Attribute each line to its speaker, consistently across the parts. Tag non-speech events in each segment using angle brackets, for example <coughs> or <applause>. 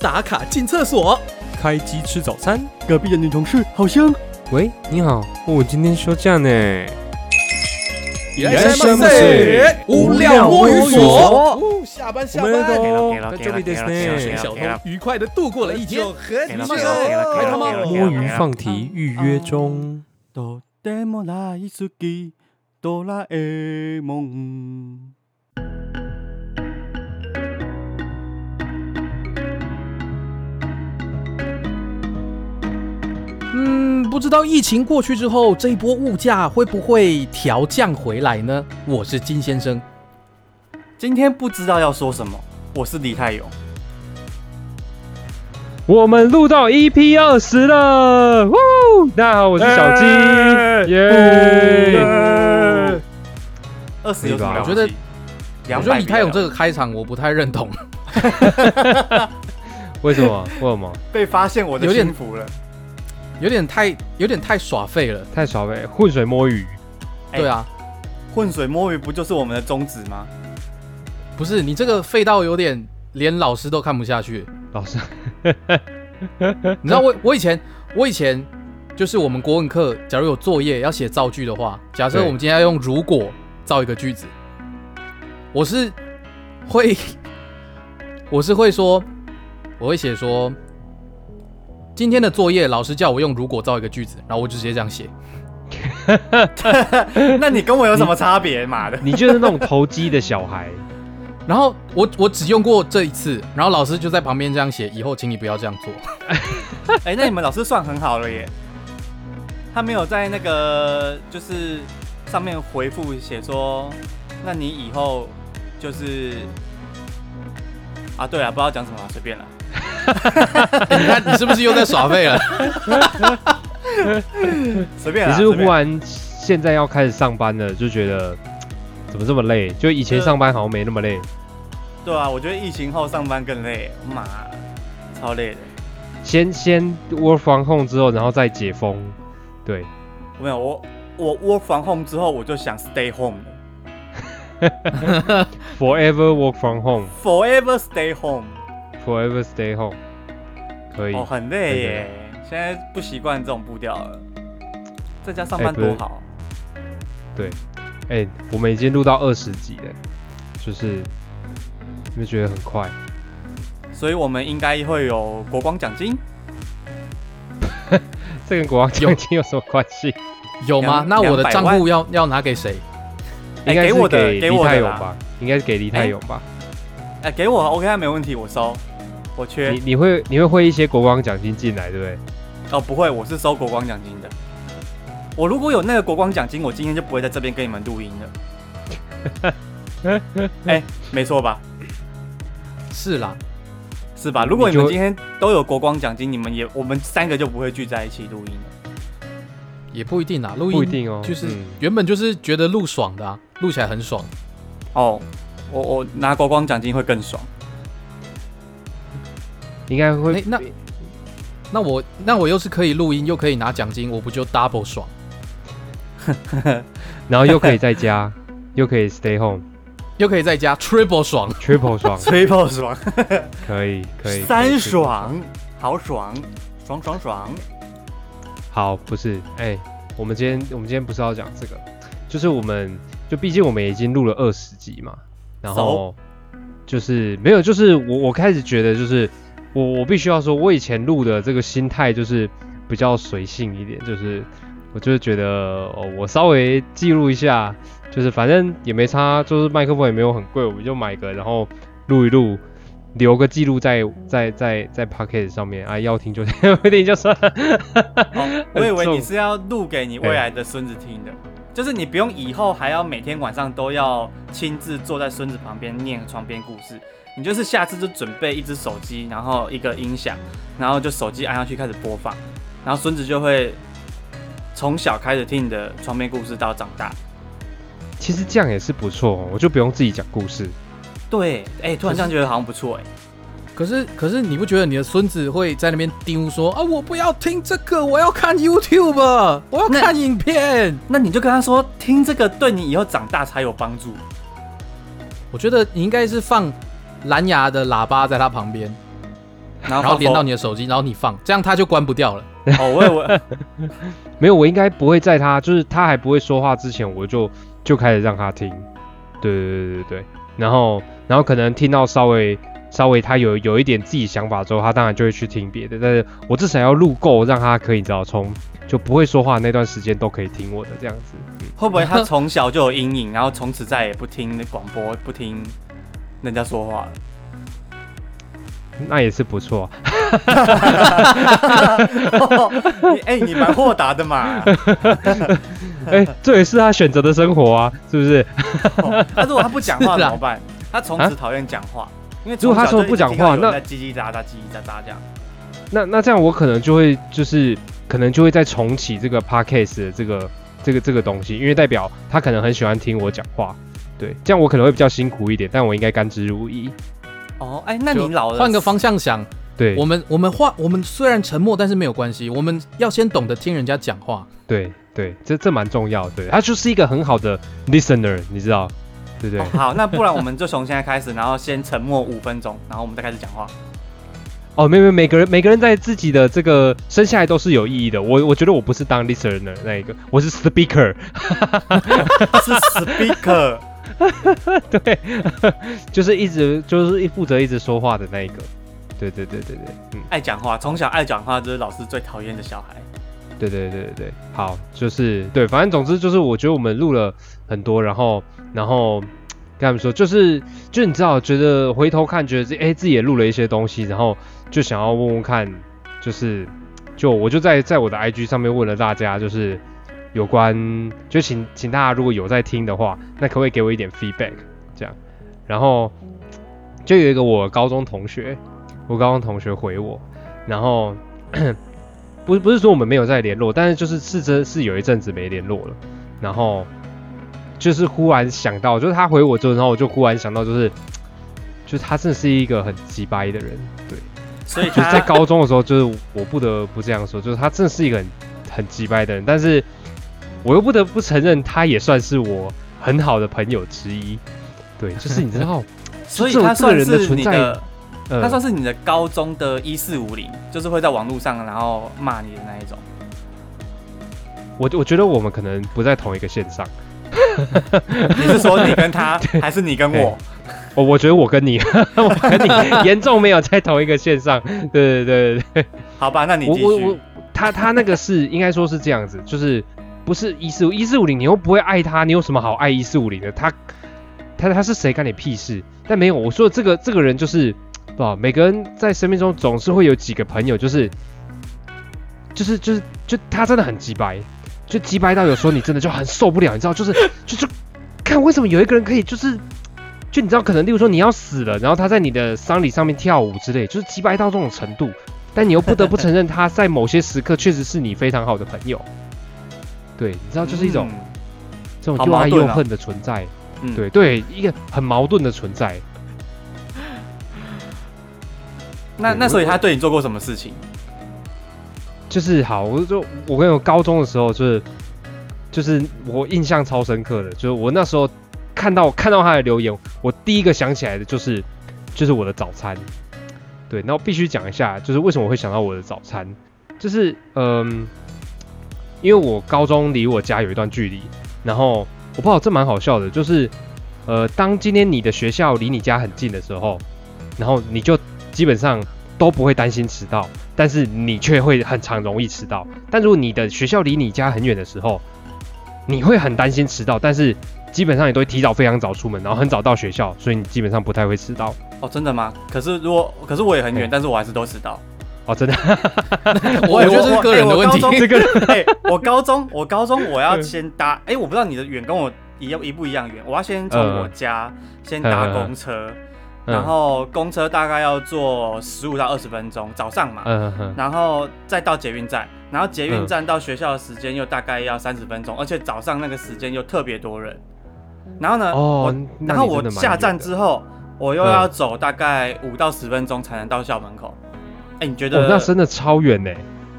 Speaker 1: 打卡进厕所，
Speaker 2: 开机吃早餐。
Speaker 3: 隔壁的女同事好香。
Speaker 2: 喂，你好，我今天休假呢。
Speaker 1: いらっしゃいませ无料摸鱼所。哦下班下班，
Speaker 2: 在这里です
Speaker 1: 水小
Speaker 2: ね。
Speaker 1: 偷愉快的度过了一天，很
Speaker 4: 给了
Speaker 1: 棒
Speaker 4: 给了给了
Speaker 1: 哦，
Speaker 4: 给了
Speaker 1: 开他妈
Speaker 4: 给了
Speaker 2: 摸鱼放题预约中。
Speaker 3: とても大
Speaker 1: 嗯，不知道疫情过去之后，这一波物价会不会调降回来呢？我是金先生，
Speaker 3: 今天不知道要说什么，我是李泰勇。
Speaker 2: 我们录到 EP 二十了，呜！大家好，我是小鸡，耶！
Speaker 3: 二十有什么？
Speaker 1: 我觉得我觉得李泰勇这
Speaker 3: 个
Speaker 1: 个开场我不太认同，<laughs> <laughs> <laughs>
Speaker 2: 为什么？为什么？
Speaker 3: 被发现我的幸福了。
Speaker 1: 有点太有点太耍废了。
Speaker 2: 太少呗，浑水摸鱼。
Speaker 3: 哎
Speaker 1: 对啊，
Speaker 3: 浑水摸鱼不就是我们的宗旨吗？
Speaker 1: 不是你这个废到有点连老师都看不下去。
Speaker 2: 老师，<laughs>
Speaker 1: 你知道我我以前我以前就是我们国文课，假如有作业要写造句的话，假设我们今天要用如果造一个句子，我是会 <laughs> 我是会说，我会写说今天的作业老师叫我用如果造一个句子，然后我就直接这样写。<laughs>
Speaker 3: 那你跟我有什么差别？妈的！
Speaker 2: 你 <laughs> 就是那种投机的小孩。
Speaker 1: 然后我我只用过这一次，然后老师就在旁边这样写，以后请你不要这样做。<laughs>
Speaker 3: 哎、那你们老师算很好了耶。他没有在那个就是上面回复写说，那你以后就是啊，对啊，不知道讲什么啊，随便了。<laughs>
Speaker 1: 你看你是不是又在耍废了？<laughs>
Speaker 3: 随便啦。
Speaker 2: 你是不是忽然现在要开始上班了，就觉得 <tsk> 怎么这么累？就以前上班好像没那么累。
Speaker 3: 对啊，我觉得疫情后上班更累，妈，超累的。
Speaker 2: 先先 work from home 之后，然后再解封。对，
Speaker 3: 没有我我 work from home 之后，我就想 stay home 了 <laughs>
Speaker 2: forever work from home。
Speaker 3: ，forever stay home。
Speaker 2: Forever stay home，可以。
Speaker 3: 哦，很累耶，现在不习惯这种步调了。在家上班多好。
Speaker 2: 哎、我们已经录到二十集了，就是你们觉得很快？
Speaker 3: 所以我们应该会有国光奖金。<laughs>
Speaker 2: 这跟国王奖金有什么关系？
Speaker 1: 有吗？那我的账户要要拿给谁？
Speaker 3: 哎
Speaker 2: 应该是
Speaker 3: 给我的
Speaker 2: 给黎
Speaker 3: 给我的啦
Speaker 2: 泰勇吧？应该是给黎泰
Speaker 3: 哎
Speaker 2: 勇吧？
Speaker 3: 哎、给我 OK，没问题，我收。我缺
Speaker 2: 你你会你会汇一些国光奖金进来，对不对？
Speaker 3: 哦，不会，我是收国光奖金的。我如果有那个国光奖金，我今天就不会在这边跟你们录音了。<laughs> 哎、没错吧？
Speaker 1: 是啦，
Speaker 3: 是吧？如果你们今天都有国光奖金，你们也我们三个就不会聚在一起录音了。
Speaker 1: 也不一定啊，录音
Speaker 2: 不一定哦
Speaker 1: 就是
Speaker 2: 嗯
Speaker 1: 原本就是觉得录爽的啊，录起来很爽。
Speaker 3: 哦，我我拿国光奖金会更爽。
Speaker 2: 应该会
Speaker 1: 哎，那那我那我又是可以录音又可以拿奖金，我不就 double 爽？<laughs>
Speaker 2: 然后又可以在家，<laughs> 又可以 stay home，triple
Speaker 1: 又可以在家 triple 爽。<laughs>
Speaker 2: 爽，
Speaker 3: 吹爆爽，
Speaker 2: 可以可以。
Speaker 3: 三
Speaker 2: triple
Speaker 3: 爽，好爽，爽爽爽。
Speaker 2: 好，不是，哎、我们今天我们今天不是要讲这个，就是我们就毕竟我们已经录了二十集嘛，然后就是没有，就是我我开始觉得就是我我必须要说，我以前录的这个心态就是比较随性一点，就是我就是觉得哦，我稍微记录一下，就是反正也没差，就是麦克风也没有很贵，我们就买个，然后录一录。留个记录在在在在 p o c k e t 上面啊，要听就听，<laughs> 不听就算了。
Speaker 3: 哦，<laughs> 我以为你是要录给你未来的孙子听的，就是你不用以后还要每天晚上都要亲自坐在孙子旁边念床边故事，你就是下次就准备一只手机，然后一个音响，然后就手机按下去开始播放，然后孙子就会从小开始听你的床边故事到长大。
Speaker 2: 其实这样也是不错、哦，我就不用自己讲故事。
Speaker 3: 对，哎、突然这样觉得好像不错哎、
Speaker 1: 可是可是你不觉得你的孙子会在那边丢说啊，我不要听这个，我要看 YouTube，我要看影片。
Speaker 3: 那你就跟他说，听这个对你以后长大才有帮助。
Speaker 1: 我觉得你应该是放蓝牙的喇叭在他旁边，
Speaker 3: 然后
Speaker 1: 然后连到
Speaker 3: 你
Speaker 1: 你的手机，然后你放，这样它就关不掉了。<laughs>
Speaker 3: 哦，我以为 <laughs>
Speaker 2: 没有，我应该不会在他就是他还不会说话之前，我就就开始让他听。对对对对对，然后然后可能听到稍微稍微他有有一点自己想法之后，他当然就会去听别的。但是我至少要录够，让他可以知道从就不会说话那段时间都可以听我的这样子。嗯
Speaker 3: 会不会他从小就有阴影，然后从此再也不听广播，不听人家说话了？
Speaker 2: 那也是不错。<laughs>
Speaker 3: 你哎、你蛮豁达的嘛。<laughs>
Speaker 2: 哎、这也是他选择的生活啊，是不是？
Speaker 3: 哦那、如果他不讲话怎么办？<laughs> 他从此讨厌讲话，因为
Speaker 2: 如果他说不讲话那
Speaker 3: 叽叽喳喳、叽叽喳喳这样。
Speaker 2: 那那这样我可能就会就是可能就会再重启这个 podcast 的这个这个这个东西，因为代表他可能很喜欢听我讲话。对，这样我可能会比较辛苦一点，但我应该甘之如饴。
Speaker 3: 哦，哎、那你老了，
Speaker 1: 换个方向想，
Speaker 2: 对，
Speaker 1: 我们我们话我们虽然沉默，但是没有关系，我们要先懂得听人家讲话。
Speaker 2: 对对，这这蛮重要的。对，他就是一个很好的 listener，你知道，对不对？
Speaker 3: 哦好，那不然我们就从现在开始，然后先沉默五分钟，然后我们再开始讲话。
Speaker 2: 哦，没没，每个人每个人在自己的这个生下来都是有意义的。我我觉得我不是当 listener 那一个，我是 speaker。<laughs>
Speaker 3: 是 speaker，<laughs>
Speaker 2: 对，<laughs> 就是一直就是负责一直说话的那一个。对对对对对，嗯。
Speaker 3: 爱讲话，从小爱讲话就是老师最讨厌的小孩。
Speaker 2: 对对对对对，好，就是对，反正总之就是，我觉得我们录了很多，然后然后跟他们说，就是就你知道，觉得回头看，觉得自哎自己也录了一些东西，然后就想要问问看，就是就我就在在我的 IG 上面问了大家，就是有关就请请大家如果有在听的话，那可不可以给我一点 feedback 这样，然后就有一个我高中同学，我高中同学回我，然后。<coughs> 不是不是说我们没有在联络，但是就是是真是有一阵子没联络了，然后就是忽然想到，就是他回我之后，然后我就忽然想到，就是 <tsk> 就是他真的是一个很鸡掰的人，对，
Speaker 3: 所以
Speaker 2: 就是在高中的时候，就是我不得不这样说，就是他真的是一个很很鸡掰的人，但是我又不得不承认，他也算是我很好的朋友之一，对，就是你知道，<laughs>
Speaker 3: 所以他算是你的，
Speaker 2: 呃，
Speaker 3: 他算是你的高中的一四五零，就是会在网络上然后骂你的那一种。
Speaker 2: 我我觉得我们可能不在同一个线上。<laughs>
Speaker 3: 你是说你跟他，<laughs> 还是你跟我？
Speaker 2: 我我觉得我跟你，我跟你严重没有在同一个线上。对对对对对，
Speaker 3: 好吧，那你
Speaker 2: 我我。他他那个是应该说是这样子，就是不是一四五一四五零，你又不会爱他，你有什么好爱一四五零的？他他他是谁干你屁事？但没有，我说的这个这个人就是，不知道每个人在生命中总是会有几个朋友，就是就是就是就他真的很鸡掰，就鸡掰到有时候你真的就很受不了，你知道，就是就是看为什么有一个人可以就是。就你知道，可能例如说你要死了，然后他在你的丧礼上面跳舞之类，就是鸡掰到这种程度，但你又不得不 <laughs> 承认他在某些时刻确实是你非常好的朋友。对，你知道，就是一种、
Speaker 3: 嗯
Speaker 2: 这种又爱又恨的存在。
Speaker 3: 嗯
Speaker 2: 对对，一个很矛盾的存在。
Speaker 3: 那那所以他对你做过什么事情？
Speaker 2: 就是好，我就我跟我高中的时候，就是就是我印象超深刻的，就是我那时候看到看到他的留言，我第一个想起来的就是就是我的早餐。对，那我必须讲一下，就是为什么我会想到我的早餐，就是嗯，因为我高中离我家有一段距离，然后我不知道这蛮好笑的，就是呃，当今天你的学校离你家很近的时候，然后你就基本上都不会担心迟到，但是你却会很常容易迟到。但如果你的学校离你家很远的时候，你会很担心迟到，但是基本上你都会提早非常早出门，然后很早到学校，所以你基本上不太会迟到。
Speaker 3: 哦，真的吗？可是如果可是我也很远，但是我还是都迟到。
Speaker 2: 哦，真的，<laughs>
Speaker 1: 我觉得是个人的问题。
Speaker 3: 我
Speaker 2: 这个
Speaker 3: 哎、我高中我高中我要先搭，哎、我不知道你的远跟我一样一不一样远，我要先从我家、先搭公车，然后公车大概要坐十五到二十分钟，早上嘛，然后再到捷运站，然后捷运站到学校的时间又大概要三十分钟，而且早上那个时间又特别多人。然后呢，
Speaker 2: 哦
Speaker 3: 我，然后我下站之后，我又要走大概五到十分钟才能到校门口。哎，你觉得、
Speaker 2: 哦，那真的超远呢，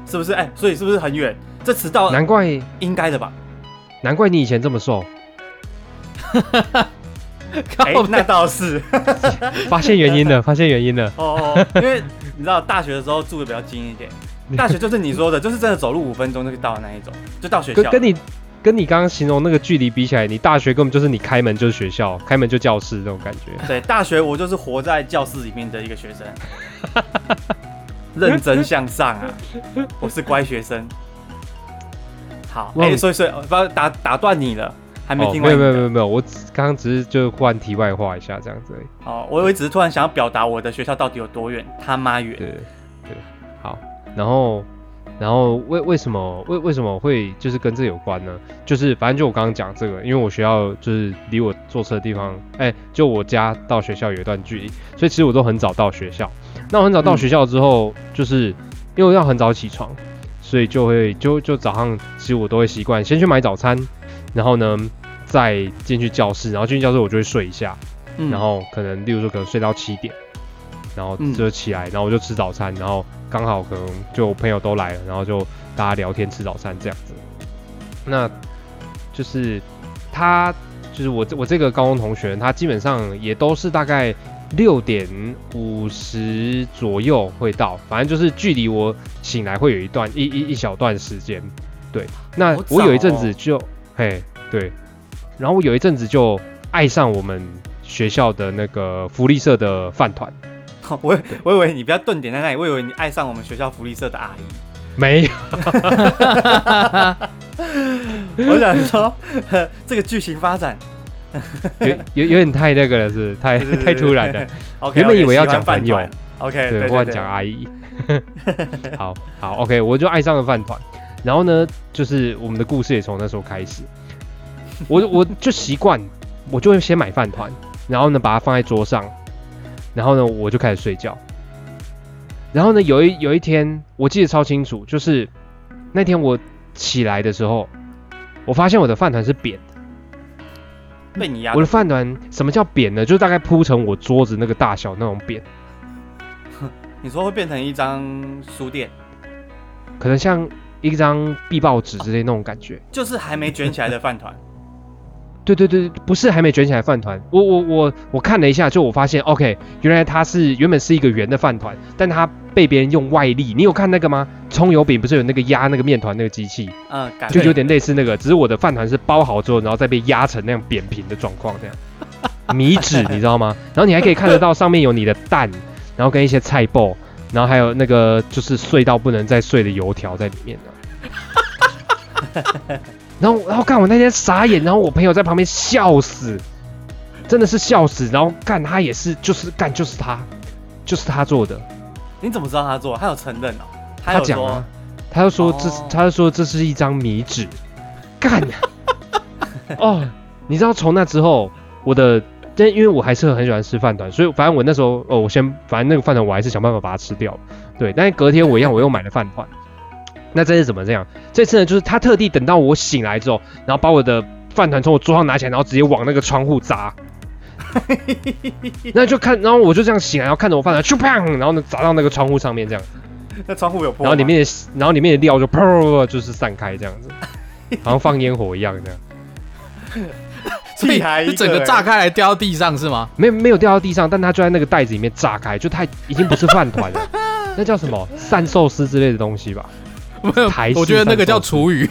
Speaker 3: 是不是？哎，所以是不是很远？这迟到
Speaker 2: 难怪
Speaker 3: 应该的吧？
Speaker 2: 难怪你以前这么瘦，<laughs>
Speaker 3: 哎，那倒是。<laughs>
Speaker 2: 发现原因了，发现原因了。
Speaker 3: 哦哦，因为你知道大学的时候住的比较近一点，<laughs> 大学就是你说的，就是真的走路五分钟就可以到的那一种，就到学校。
Speaker 2: 跟跟你跟你刚刚形容那个距离比起来，你大学根本就是你开门就是学校，开门就教室那种感觉。
Speaker 3: 对，大学我就是活在教室里面的一个学生，认真向上啊，我是乖学生。好，哎、所以所以不要打打断你了，还没听完、
Speaker 2: 哦。没有没有没有没有，我刚刚只是就换题外话一下这样子而已。
Speaker 3: 哦，我以为只是突然想要表达我的学校到底有多远，他妈远。
Speaker 2: 对对，好，然后然后为为什么为为什么会就是跟这有关呢？就是反正就我刚刚讲这个，因为我学校就是离我坐车的地方，哎，就我家到学校有一段距离，所以其实我都很早到学校。那我很早到学校之后，嗯、就是因为要很早起床。所以就会就就早上，其实我都会习惯先去买早餐，然后呢再进去教室，然后进去教室我就会睡一下，嗯、然后可能例如说可能睡到七点，然后就起来，然后我就吃早餐，然后刚好可能就朋友都来了，然后就大家聊天吃早餐这样子。那就是他就是我我这个高中同学，他基本上也都是大概。六点五十左右会到，反正就是距离我醒来会有一段一一一小段时间。对，那我有一阵子就，嘿，对，然后我有一阵子就爱上我们学校的那个福利社的饭团。
Speaker 3: 我我以为你不要顿点在那里，我以为你爱上我们学校福利社的阿姨。
Speaker 2: 没有。<laughs>
Speaker 3: 我想说，这个剧情发展。<laughs>
Speaker 2: 有有有点太那个了，是太太突然了。<laughs> 原本以为要讲朋友
Speaker 3: ，OK，
Speaker 2: 对，或者讲阿姨。<laughs> 好好，OK，我就爱上了饭团。然后呢，就是我们的故事也从那时候开始。我我就习惯，我就会先买饭团，然后呢把它放在桌上，然后呢我就开始睡觉。然后呢有一有一天，我记得超清楚，就是那天我起来的时候，我发现我的饭团是扁的。
Speaker 3: 被你压。
Speaker 2: 我的饭团什么叫扁呢？就大概铺成我桌子那个大小那种扁。<laughs>
Speaker 3: 你说会变成一张书店？
Speaker 2: 可能像一张壁报纸之类那种感觉。
Speaker 3: 就是还没卷起来的饭团。
Speaker 2: 对对对，不是还没卷起来饭团。我我我我看了一下，就我发现，OK，原来它是原本是一个圆的饭团，但它被别人用外力。你有看那个吗？葱油饼不是有那个压那个面团那个机器？
Speaker 3: 嗯，
Speaker 2: 就有点类似那个，只是我的饭团是包好之后，然后再被压成那样扁平的状况，这样 <laughs> 米纸你知道吗？然后你还可以看得到上面有你的蛋，然后跟一些菜包，然后还有那个就是碎到不能再碎的油条在里面 <laughs> 然后，然后看我那天傻眼，然后我朋友在旁边笑死，真的是笑死。然后干他也是，就是干就是他，就是他做的。
Speaker 3: 你怎么知道他做？他有承认哦。
Speaker 2: 他讲啊，他就说这，他就说这是一张米纸。干。<laughs> 哦，你知道从那之后，我的，但因为我还是很喜欢吃饭团，所以反正我那时候，哦，我先反正那个饭团我还是想办法把它吃掉。对，但是隔天我一样，我又买了饭团。那这次怎么这样？这次呢，就是他特地等到我醒来之后，然后把我的饭团从我桌上拿起来，然后直接往那个窗户砸。<laughs> 那就看，然后我就这样醒来，然后看着我饭团，咻砰，然后呢砸到那个窗户上面这样。
Speaker 3: 那窗户有破。
Speaker 2: 然后里面的，然后里面的料就砰，<laughs> 就是散开这样子，<laughs> 好像放烟火一样这样。
Speaker 3: 屁孩，
Speaker 1: 整个炸开来掉到地上是吗？
Speaker 2: 没没有掉到地上，但它就在那个袋子里面炸开，就它已经不是饭团了，那叫什么散寿司之类的东西吧。
Speaker 1: 没有，我觉得那个叫厨余。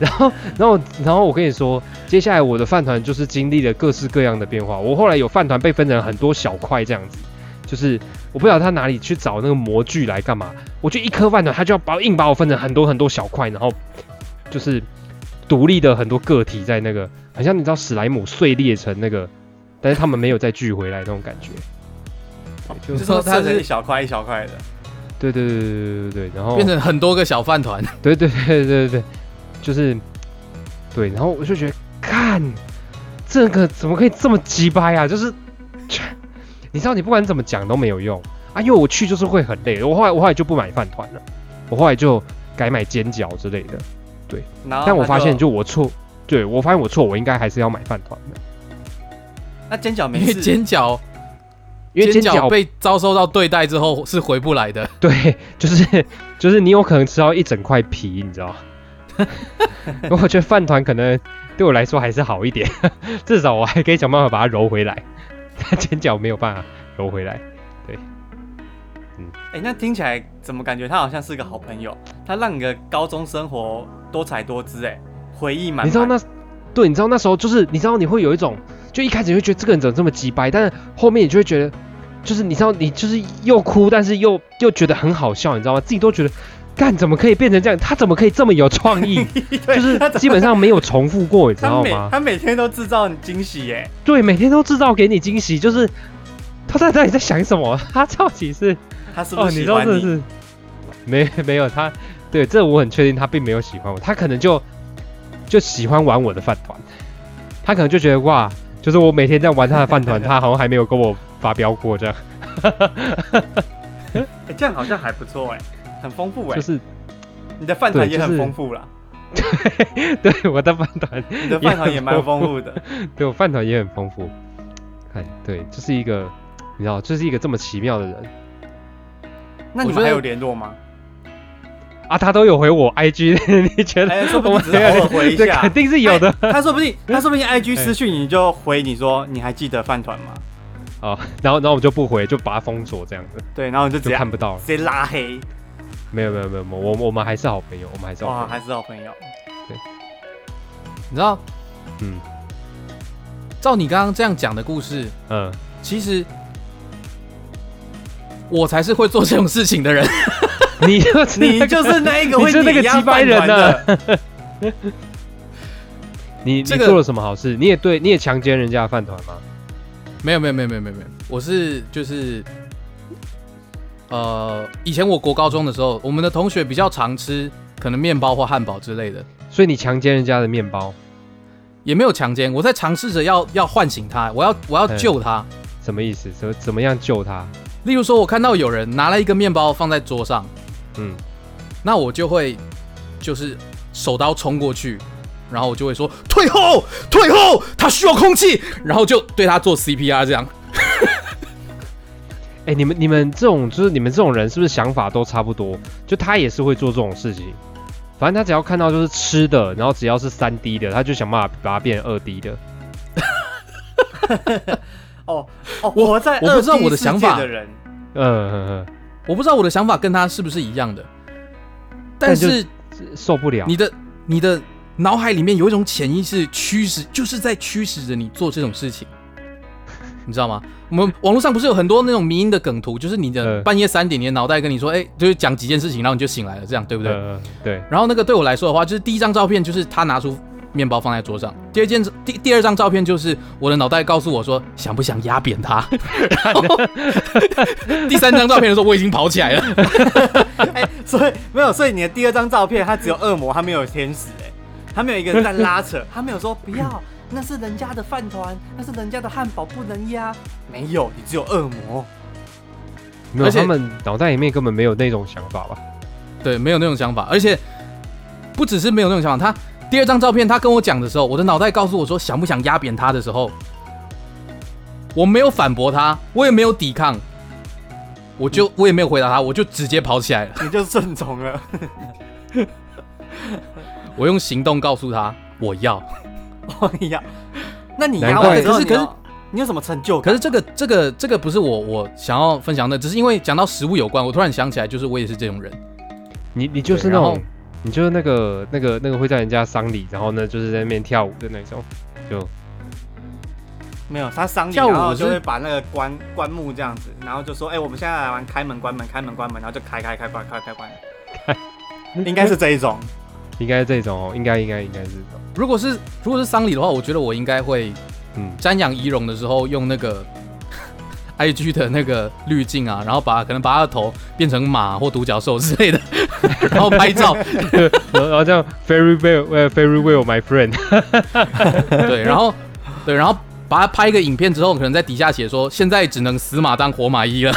Speaker 2: 然后，然后，然后我跟你说，接下来我的饭团就是经历了各式各样的变化。我后来有饭团被分成很多小块这样子，就是我不知道他哪里去找那个模具来干嘛。我就一颗饭团，他就要把硬把我分成很多很多小块，然后就是独立的很多个体在那个，好像你知道史莱姆碎裂成那个，但是他们没有再聚回来那种感觉。
Speaker 3: 就是说它是一小块一小块的。
Speaker 2: 对对对对对对对，然后
Speaker 1: 变成很多个小饭团。<laughs>
Speaker 2: 对对对对对对，就是对，然后我就觉得，看这个怎么可以这么鸡巴呀？就是你知道，你不管怎么讲都没有用啊，因为我去就是会很累。我后来我后来就不买饭团了，我后来就改买煎饺之类的。对，但我发现就我错，对我发现我错，我应该还是要买饭团的。
Speaker 3: 那煎饺没
Speaker 1: 事煎饺。
Speaker 2: 因为
Speaker 1: 尖角被遭受到对待之后是回不来的。<laughs>
Speaker 2: 对，就是就是你有可能吃到一整块皮，你知道 <laughs> 我觉得饭团可能对我来说还是好一点，<laughs> 至少我还可以想办法把它揉回来。尖角没有办法揉回来。对，嗯，
Speaker 3: 哎、那听起来怎么感觉他好像是个好朋友？他让你的高中生活多彩多姿，哎，回忆满满。
Speaker 2: 你知道那，对，你知道那时候就是，你知道你会有一种，就一开始你会觉得这个人怎么这么鸡掰，但是后面你就会觉得，就是你知道你就是又哭，但是又又觉得很好笑，你知道吗？自己都觉得，干怎么可以变成这样？他怎么可以这么有创意？<laughs> 就是
Speaker 3: 他
Speaker 2: 基本上没有重复过，你知道吗？
Speaker 3: 他每天都制造你惊喜，耶，
Speaker 2: 对，每天都制造给你惊喜，就是他在到底在想什么？他到底是哦，
Speaker 3: 他是不喜欢你？
Speaker 2: 知道真的是没没有他，对，这我很确定他并没有喜欢我，他可能就就喜欢玩我的饭团，他可能就觉得哇，就是我每天在玩他的饭团，<laughs> 他好像还没有跟我发飙过这样，
Speaker 3: 哎、<laughs> 这样好像还不错，哎，很丰富，哎
Speaker 2: 就，是
Speaker 3: 你的饭团也很丰富啦，<laughs>
Speaker 2: 对对我的饭团，
Speaker 3: 你的饭团也蛮丰富的。
Speaker 2: 对我饭团也很丰富，看对，就是一个你知道，就是一个这么奇妙的人。
Speaker 3: 那你们还有联络吗？
Speaker 2: 啊，他都有回我 IG，<laughs> 你觉得
Speaker 3: 哎，说不
Speaker 2: 我们
Speaker 3: 定只是偶尔回一下，
Speaker 2: 肯定是有的
Speaker 3: 哎他说不定，<laughs> 他说不定 IG 私讯你就回你说你还记得饭团吗？
Speaker 2: 哦，然后然后我们就不回，就把他封锁这样子，
Speaker 3: 对，然后你就直接
Speaker 2: 就看不到了。
Speaker 3: 直接拉黑，
Speaker 2: 没有没有没有，我我们还是好朋友，我们还是好
Speaker 3: 哇，
Speaker 2: 朋友。
Speaker 3: 还是好朋友。
Speaker 1: 对你知道，
Speaker 2: 嗯
Speaker 1: 照你刚刚这样讲的故事，
Speaker 2: 嗯，
Speaker 1: 其实我才是会做这种事情的人。
Speaker 2: 你就是 <laughs>
Speaker 3: 你
Speaker 2: 那个
Speaker 3: 就是那一个会
Speaker 2: 你是那个
Speaker 3: 碾压
Speaker 2: 鸡掰人
Speaker 3: 的。<laughs>
Speaker 2: 你你做了什么好事？你也对你也强奸人家的饭团吗？
Speaker 1: 没有没有没有没有没有没有，我是就是，呃，以前我国高中的时候，我们的同学比较常吃可能面包或汉堡之类的，
Speaker 2: 所以你强奸人家的面包，
Speaker 1: 也没有强奸，我在尝试着要要唤醒他，我要我要
Speaker 2: 嗯
Speaker 1: 救他。
Speaker 2: 什么意思？怎么怎么样救他？
Speaker 1: 例如说，我看到有人拿了一个面包放在桌上，
Speaker 2: 嗯，
Speaker 1: 那我就会就是手刀冲过去，然后我就会说退后，退后，他需要空气，然后就对他做 CPR 这样。<laughs>
Speaker 2: 哎、你们你们这种就是你们这种人是不是想法都差不多？就他也是会做这种事情。反正他只要看到就是吃的，然后只要是三 D 的，他就想办法把它变成二 D 的。<laughs>
Speaker 3: 哦哦，
Speaker 1: 我
Speaker 3: 在
Speaker 1: 我不知道我的想法
Speaker 3: 的人，
Speaker 2: 嗯嗯嗯 <laughs>
Speaker 1: 我不知道我的想法跟他是不是一样的，但
Speaker 2: 是受不了。
Speaker 1: 你的你的脑海里面有一种潜意识驱使，就是在驱使着你做这种事情，<laughs> 你知道吗？我们网络上不是有很多那种迷因的梗图，就是你的
Speaker 2: 嗯
Speaker 1: 半夜三点，你的脑袋跟你说，哎、就是讲几件事情，然后你就醒来了，这样对不对？
Speaker 2: 呃，对，
Speaker 1: 然后那个对我来说的话，就是第一张照片就是他拿出面包放在桌上，第二件第第二张照片就是我的脑袋告诉我说想不想压扁他，然 <laughs> 后第三张照片的时候我已经跑起来了，
Speaker 3: 哎，所以没有，所以你的第二张照片，它只有恶魔，它没有天使，哎，它没有一个人在拉扯，它没有说不要，那是人家的饭团，那是人家的汉堡，不能压，没有，你只有恶魔。
Speaker 2: 没有，
Speaker 1: 而且
Speaker 2: 他们脑袋里面根本没有那种想法吧？
Speaker 1: 对，没有那种想法，而且不只是没有那种想法，他第二张照片他跟我讲的时候，我的脑袋告诉我说想不想压扁他的时候，我没有反驳他，我也没有抵抗，我就我也没有回答他，我就直接跑起来了。<laughs>
Speaker 3: 你就顺从了。
Speaker 1: 我用行动告诉他我要。
Speaker 3: 哦，你要，那你压完之后，
Speaker 1: 可是可是
Speaker 3: 你有什么成就？
Speaker 1: 可是这个这个这个不是我我想要分享的，只是因为讲到食物有关，我突然想起来，就是我也是这种人。
Speaker 2: 你你就是那种，你就是那个那个那个会在人家丧礼，然后呢就是在那边跳舞的那种，就
Speaker 3: 没有，他丧礼，
Speaker 1: 跳舞
Speaker 3: 然后就会把那个关关木这样子，然后就说，哎、我们现在来玩开门关门开门关门，然后就开开开关开开关，应该是这一种。
Speaker 2: 应该是这种。哦，应该应该应该是这种，
Speaker 1: 如果是如果是丧礼的话，我觉得我应该会
Speaker 2: 嗯，
Speaker 1: 瞻仰仪容的时候用那个 <laughs> I G 的那个滤镜啊，然后把可能把他的头变成马或独角兽之类的，然后拍照，
Speaker 2: 然后这样 very well，呃 very well my friend，<laughs>
Speaker 1: 对，然后对，然后把他拍一个影片之后，可能在底下写说现在只能死马当活马医了。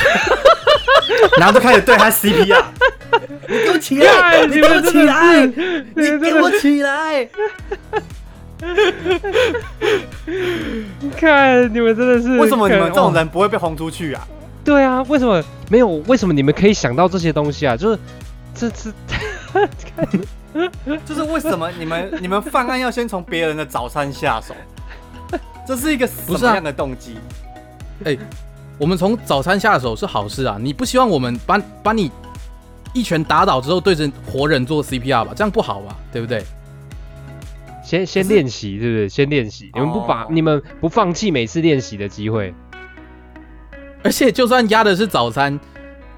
Speaker 3: 然后就开始对他 CPR，<laughs> 你给我起来，你给我起来，
Speaker 2: 你
Speaker 3: 给我起来。
Speaker 2: 看你们真的是
Speaker 3: 为什么你们这种人不会被轰出去啊？
Speaker 2: 对啊，为什么没有？为什么你们可以想到这些东西啊？就是这这 <laughs>
Speaker 3: 就是为什么你们 <laughs> 你们犯案要先从别人的早餐下手？这是一个什
Speaker 1: 不是啊
Speaker 3: 么样的动机？
Speaker 1: 哎我们从早餐下手是好事啊，你不希望我们把把你一拳打倒之后对着活人做 CPR 吧？这样不好吧？对不对？
Speaker 2: 先先练习，对不对？先练习，你们不把
Speaker 3: 哦
Speaker 2: 你们不放弃每次练习的机会。
Speaker 1: 而且就算压的是早餐，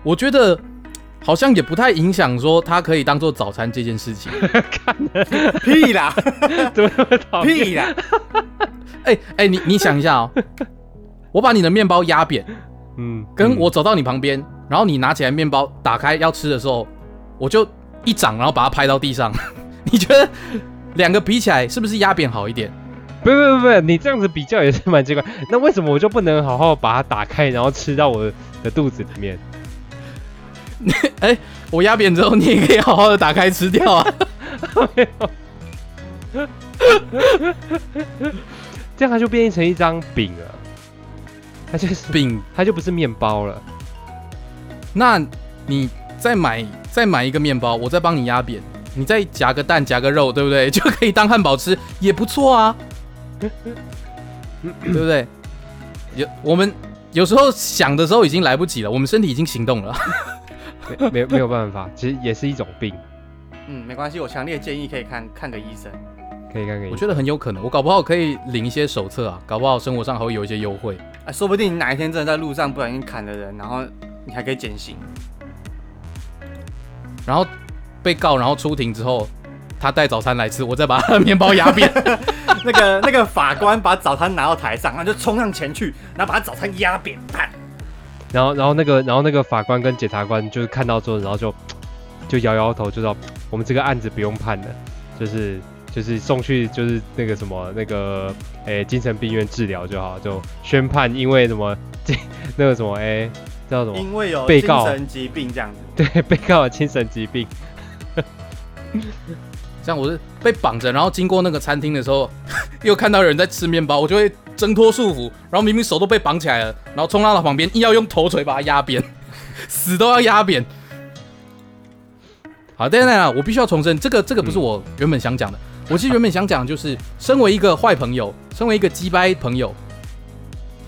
Speaker 1: 我觉得好像也不太影响说它可以当做早餐这件事情。<laughs>
Speaker 3: 屁啦，<laughs>
Speaker 2: 怎么那么讨厌？
Speaker 3: 屁啦，<laughs>
Speaker 1: 哎哎，你你想一下哦，我把你的面包压扁，
Speaker 2: 嗯，
Speaker 1: 跟
Speaker 2: 嗯
Speaker 1: 我走到你旁边，然后你拿起来面包打开要吃的时候，我就一掌，然后把它拍到地上。你觉得两个比起来，是不是压扁好一点？
Speaker 2: 不不不不，你这样子比较也是蛮奇怪。那为什么我就不能好好把它打开，然后吃到我的肚子里面？<laughs>
Speaker 1: 我压扁之后，你也可以好好的打开吃掉啊。<laughs>
Speaker 2: 这样它就变成一张饼了，它就是
Speaker 1: 饼，
Speaker 2: 它就不是面包了。
Speaker 1: 那你再买再买一个面包，我再帮你压扁，你再夹个蛋夹个肉，对不对？<laughs> 就可以当汉堡吃，也不错啊，对不对？有我们有时候想的时候已经来不及了，我们身体已经行动了。
Speaker 2: 没没有没有办法，其实也是一种病，
Speaker 3: 嗯，没关系，我强烈建议可以看看个医生。
Speaker 2: 可以看看。
Speaker 1: 我觉得很有可能，我搞不好可以领一些手册啊，搞不好生活上还会有一些优惠。
Speaker 3: 啊，说不定你哪一天真的在路上不小心砍了人，然后你还可以减刑。
Speaker 1: 然后被告，然后出庭之后，他带早餐来吃，我再把他的面包压扁。<laughs>
Speaker 3: 那个那个法官把早餐拿到台上，然后就冲上前去，然后把他早餐压扁，啪
Speaker 2: 然后然后那个然后那个法官跟检察官就是看到之后，然后就就摇摇头，就说我们这个案子不用判了，就是就是送去就是那个什么那个诶、精神病院治疗就好，就宣判因为什么这 <laughs> 那个什么诶、叫什么
Speaker 3: 因为有精
Speaker 2: 被告
Speaker 3: 神疾病这样子。
Speaker 2: 对 <laughs> 被告有精神疾病，
Speaker 1: 这样我是被绑着，然后经过那个餐厅的时候，<laughs> 又看到有人在吃面包，我就会挣脱束缚，然后明明手都被绑起来了，然后冲到他旁边，硬要用头锤把他压扁，<laughs> 死都要压扁。好，等等等，我必须要重申，这个这个不是我原本想讲的，我其实原本想讲就是，身为一个坏朋友，身为一个鸡掰朋友，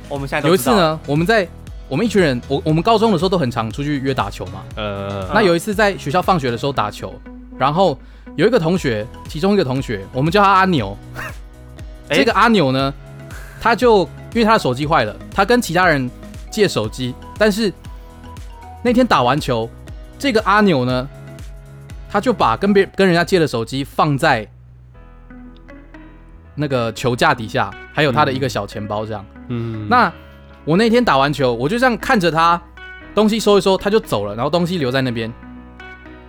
Speaker 3: 我们
Speaker 1: 有一次呢，我们在我们一群人，我我们高中的时候都很常出去约打球嘛，
Speaker 2: 呃
Speaker 1: 那有一次在学校放学的时候打球，然后有一个同学，其中一个同学，我们叫他阿牛。
Speaker 3: 诶
Speaker 1: 这个阿牛呢，他就因为他的手机坏了，他跟其他人借手机，但是那天打完球，这个阿牛呢，他就把跟别跟人家借的手机放在那个球架底下，还有他的一个小钱包这样。
Speaker 2: 嗯
Speaker 1: 那我那天打完球，我就这样看着他，东西收一收，他就走了，然后东西留在那边，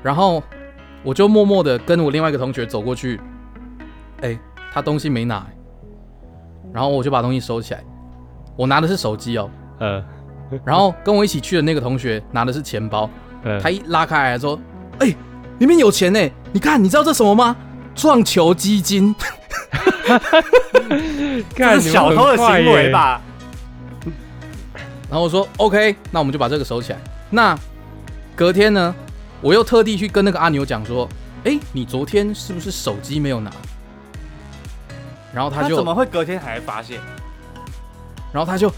Speaker 1: 然后我就默默的跟我另外一个同学走过去，哎、他东西没拿、欸然后我就把东西收起来，我拿的是手机哦，
Speaker 2: 呃
Speaker 1: 然后跟我一起去的那个同学拿的是钱包，
Speaker 2: 呃
Speaker 1: 他一拉开来说，哎、里面有钱呢、你看，你知道这什么吗？撞球基金。<laughs>
Speaker 2: 干
Speaker 3: 这是小偷的行为？吧？
Speaker 1: 然后我说 OK，那我们就把这个收起来。那隔天呢，我又特地去跟那个阿牛讲说，哎，你昨天是不是手机没有拿？然后他就，
Speaker 3: 他怎么会隔天还发现？
Speaker 1: 然后他就，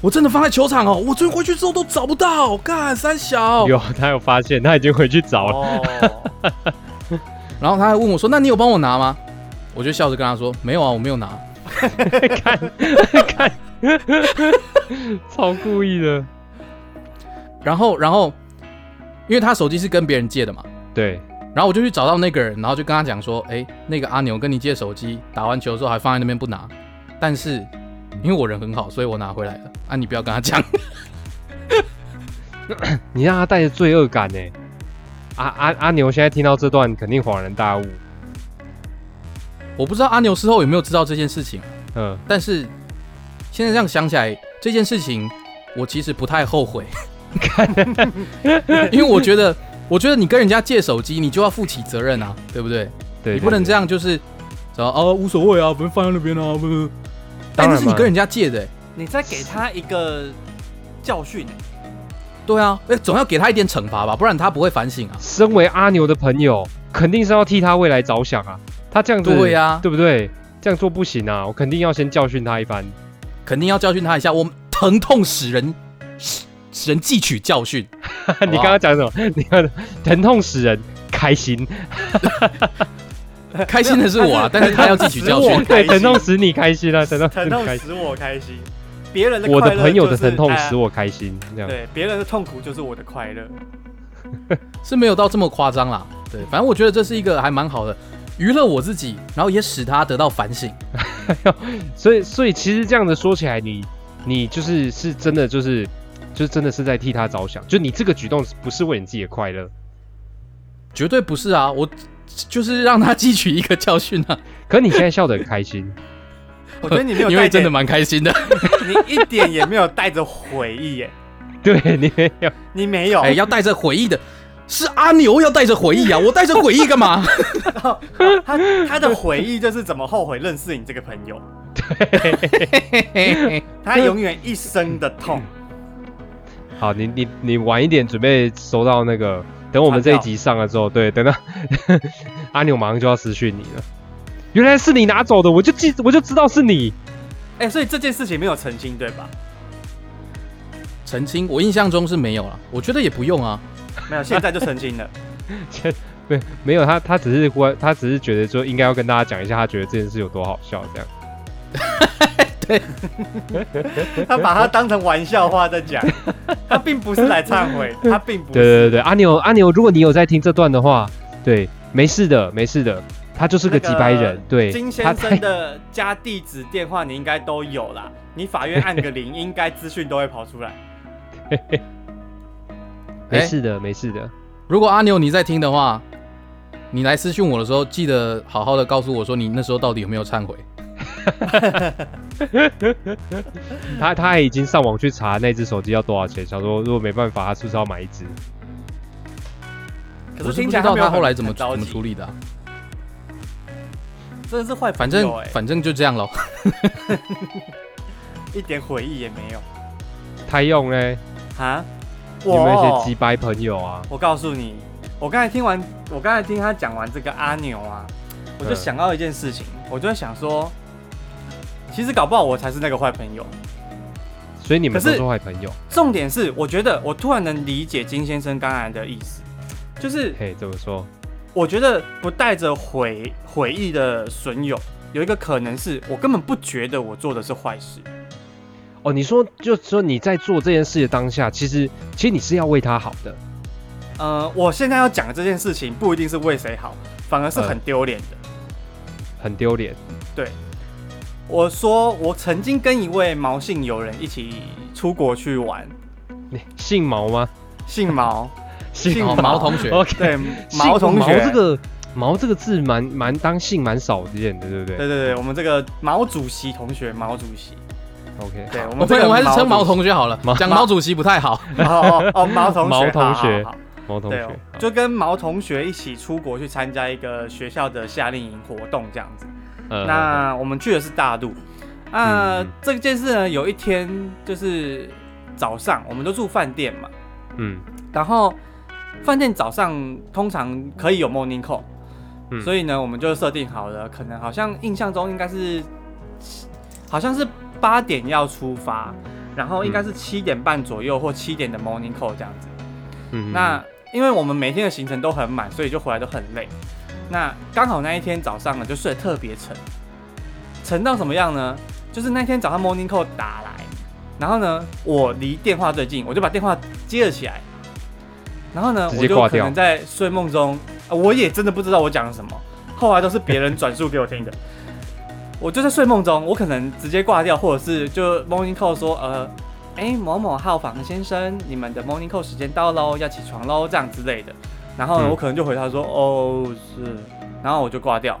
Speaker 1: 我真的放在球场哦，我昨天回去之后都找不到，干三小。
Speaker 2: 有他有发现，他已经回去找了。
Speaker 3: 哦，<laughs>
Speaker 1: 然后他还问我说，那你有帮我拿吗？我就笑着跟他说，没有啊，我没有拿。
Speaker 2: 看 <laughs> 看，<laughs> 超故意的。
Speaker 1: 然后，然后，因为他手机是跟别人借的嘛，
Speaker 2: 对，
Speaker 1: 然后我就去找到那个人，然后就跟他讲说，哎，那个阿牛跟你借手机，打完球之后还放在那边不拿，但是因为我人很好，所以我拿回来了。啊，你不要跟他讲。<coughs>
Speaker 2: 你让他带着罪恶感呢。阿阿阿牛现在听到这段肯定恍然大悟。
Speaker 1: 我不知道阿牛事后有没有知道这件事情，
Speaker 2: 嗯，
Speaker 1: 但是现在这样想起来，这件事情我其实不太后悔，因为我觉得，我觉得你跟人家借手机，你就要负起责任啊，对不对？
Speaker 2: 对，
Speaker 1: 你不能这
Speaker 2: 样。
Speaker 1: 就是说哦无所谓啊，不是放在那边啊，不是。但那是你跟人家借的、欸
Speaker 3: 你再给他一个教训，
Speaker 1: 对啊，哎，总要给他一点惩罚吧，不然他不会反省啊。
Speaker 2: 身为阿牛的朋友，肯定是要替他未来着想啊。他这样子，
Speaker 1: 对呀
Speaker 2: 对不对？这样做不行啊！我肯定要先教训他一番。
Speaker 1: 肯定要教训他一下。我们疼痛使人使使人汲取教训。<laughs>
Speaker 2: 你刚刚讲什么？你看疼痛使人开心，<laughs>
Speaker 1: 开心的是我啊，<laughs> 但是他要汲取教训。
Speaker 2: 对，疼痛使你开心啊，疼痛
Speaker 3: 疼痛使我开心。别人的
Speaker 2: 我的朋友的疼痛使我开心，这样
Speaker 3: 对别人的痛苦就是我的快乐，
Speaker 1: 是没有到这么夸张啦。对，反正我觉得这是一个还蛮好的娱乐我自己，然后也使他得到反省。
Speaker 2: 所以，所以其实这样子说起来，你你就是是真的就是就是真的是在替他着想，就你这个举动不是为你自己的快乐，
Speaker 1: 绝对不是啊！我就是让他汲取一个教训啊。
Speaker 2: 可你现在笑得很开心。<laughs>
Speaker 3: 我觉得你没有，<laughs>
Speaker 1: 因为真的蛮开心的。<laughs>
Speaker 3: 你一点也没有带着回忆耶。
Speaker 2: 对你没有，
Speaker 3: 你没有。
Speaker 1: 哎，要带着回忆的是阿牛，要带着回忆啊！我带着回忆干嘛？
Speaker 3: 他他的回忆就是怎么后悔认识你这个朋友。
Speaker 2: 对，
Speaker 3: 他永远一生的痛。
Speaker 2: 好，你你你晚一点准备收到那个，等我们这一集上了之后，对，等到 <laughs> 阿牛马上就要失去你了。原来是你拿走的，我就记，我就知道是你。
Speaker 3: 哎，所以这件事情没有澄清，对吧？
Speaker 1: 澄清，我印象中是没有了。我觉得也不用啊。<laughs>
Speaker 3: 没有，现在就澄清了。<laughs>
Speaker 2: 没没有他，他只是关，他只是觉得说应该要跟大家讲一下，他觉得这件事有多好笑，这样。
Speaker 1: 对，<laughs>
Speaker 3: 他把它当成玩笑话在讲，<laughs> 他并不是来忏悔，他并不。
Speaker 2: 对对对，阿牛阿牛，如果你有在听这段的话，对，没事的，没事的。他就是个几百人，对。
Speaker 3: 金先生的家地址电话你应该都有啦，你法院按个铃，应该资讯都会跑出来。<laughs>
Speaker 2: 没事的，没事的。
Speaker 1: 如果阿牛你在听的话，你来私讯我的时候，记得好好的告诉我说你那时候到底有没有忏悔。<laughs>
Speaker 2: 他他已经上网去查那只手机要多少钱，想说如果没办法，他是不是要买一只？
Speaker 1: 可是不知道他后来怎么怎么处理的。
Speaker 3: 真的是坏，
Speaker 1: 反正反正就这样喽，<laughs>
Speaker 3: 一点悔意也没有。
Speaker 2: 他用嘞啊！有没有一些鸡掰朋友啊？
Speaker 3: 我告诉你，我刚才听完，我刚才听他讲完这个阿牛啊，我就想到一件事情，我就在想说，其实搞不好我才是那个坏朋友。
Speaker 2: 所以你们都是坏朋友。
Speaker 3: 重点是，我觉得我突然能理解金先生刚才的意思，就是
Speaker 2: 嘿，怎么说？
Speaker 3: 我觉得不带着悔悔意的损友，有一个可能是我根本不觉得我做的是坏事。
Speaker 2: 哦，你说，就说你在做这件事的当下，其实其实你是要为他好的。
Speaker 3: 呃，我现在要讲的这件事情不一定是为谁好，反而是很丢脸的。
Speaker 2: 很丢脸。
Speaker 3: 对，我说我曾经跟一位毛姓友人一起出国去玩。
Speaker 2: 你姓毛吗？
Speaker 3: 姓毛。<laughs> <laughs>
Speaker 1: 姓毛同学，
Speaker 3: 对毛同学，
Speaker 2: 这个毛这个字蛮蛮当姓蛮少见的，对不对？
Speaker 3: 对对对，我们这个毛主席同学，毛主席
Speaker 2: ，OK，
Speaker 3: 对我
Speaker 1: 们这个我们还是称毛同学好了，讲毛主席不太好。
Speaker 3: 哦哦，<laughs> 毛同学，
Speaker 2: 毛同学，毛同学，
Speaker 3: 就跟毛同学一起出国去参加一个学校的夏令营活动这样子。那我们去的是大陆。啊，这件事呢，有一天就是早上，我们都住饭店嘛，嗯，然后。饭店早上通常可以有 morning call，所以呢，我们就设定好了，可能好像印象中应该是，好像是八点要出发，然后应该是七点半左右或七点的 morning call 这样子。嗯，那因为我们每天的行程都很满，所以就回来都很累。那刚好那一天早上呢，就睡得特别沉，沉到什么样呢？就是那天早上 morning call 打来，然后呢，我离电话最近，我就把电话接了起来。然后呢，我就可能在睡梦中，我也真的不知道我讲了什么，后来都是别人转述给我听的。我就在睡梦中，我可能直接挂掉，或者是就 morning call 说，呃，哎，某某号房先生，你们的 morning call 时间到喽，要起床喽，这样之类的。然后我可能就回他说，哦，是。然后我就挂掉，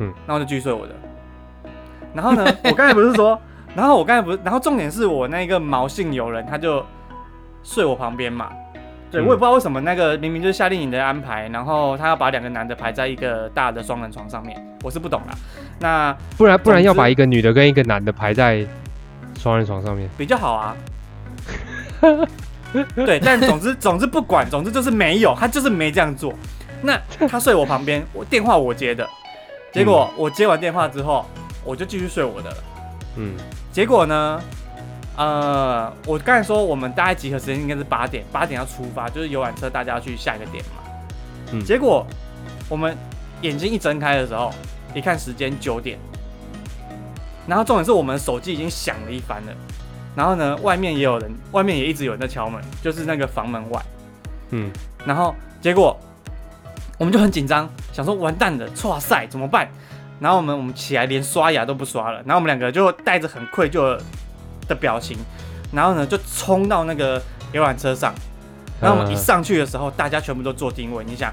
Speaker 3: 嗯，然后就继续睡我的。然后呢，<laughs> 我刚才不是说，然后我刚才不是，然后重点是我那个毛姓友人，他就睡我旁边嘛。对，我也不知道为什么那个明明就是夏令营的安排，然后他要把两个男的排在一个大的双人床上面，我是不懂啦。那
Speaker 2: 不然不然要把一个女的跟一个男的排在双人床上面
Speaker 3: 比较好啊。<laughs> <laughs> 对，但总之总之不管，总之就是没有，他就是没这样做。那他睡我旁边，我电话我接的，结果我接完电话之后，我就继续睡我的了。嗯，结果呢，呃，我刚才说我们大概集合时间应该是八点，八点要出发，就是游览车大家要去下一个点嘛。
Speaker 2: 嗯
Speaker 3: 结果我们眼睛一睁开的时候，一看时间九点，然后重点是我们手机已经响了一番了，然后呢，外面也有人，外面也一直有人在敲门，就是那个房门外。
Speaker 2: 嗯，
Speaker 3: 然后结果我们就很紧张，想说完蛋了，哇塞，怎么办？然后我们我们起来连刷牙都不刷了，然后我们两个就带着很愧疚的的表情，然后呢就冲到那个游览车上。然后我们一上去的时候，大家全部都做定位，你想，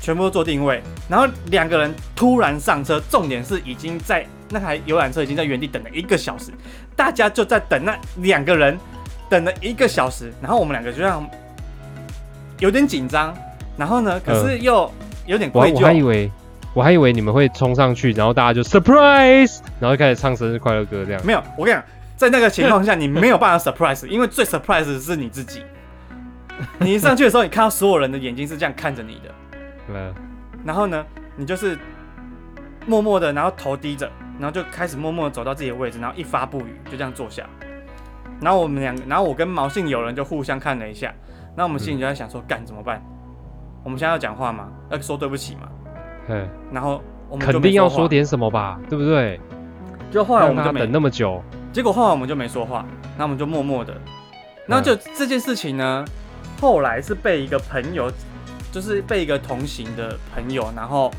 Speaker 3: 全部都做定位，然后两个人突然上车，重点是已经在那台游览车已经在原地等了一个小时，大家就在等那两个人等了一个小时，然后我们两个就这样有点紧张，然后呢，可是又有点愧
Speaker 2: 我我还以，为我还以为你们会冲上去，然后大家就 surprise，然后就开始唱生日快乐歌这样。
Speaker 3: 没有，我跟你讲，在那个情况下，你没有办法 <laughs> surprise，因为最 surprise 的是你自己。你一上去的时候，你看到所有人的眼睛是这样看着你的，
Speaker 2: 呃，
Speaker 3: 然后呢，你就是默默的，然后头低着，然后就开始默默的走到自己的位置，然后一发不语，就这样坐下。然后我们两个，然后我跟毛姓友人就互相看了一下，然后我们心里就在想说，干怎么办？我们现在要讲话吗？要说对不起吗？
Speaker 2: 嗯，
Speaker 3: 然后我们就
Speaker 2: 肯定要说。点什么吧，对不对？
Speaker 3: 就后来我们就等，
Speaker 2: 那么久，
Speaker 3: 结果后来我们就没说话，那我们就默默的，然后就这件事情呢，后来是被一个朋友，就是被一个同行的朋友，然后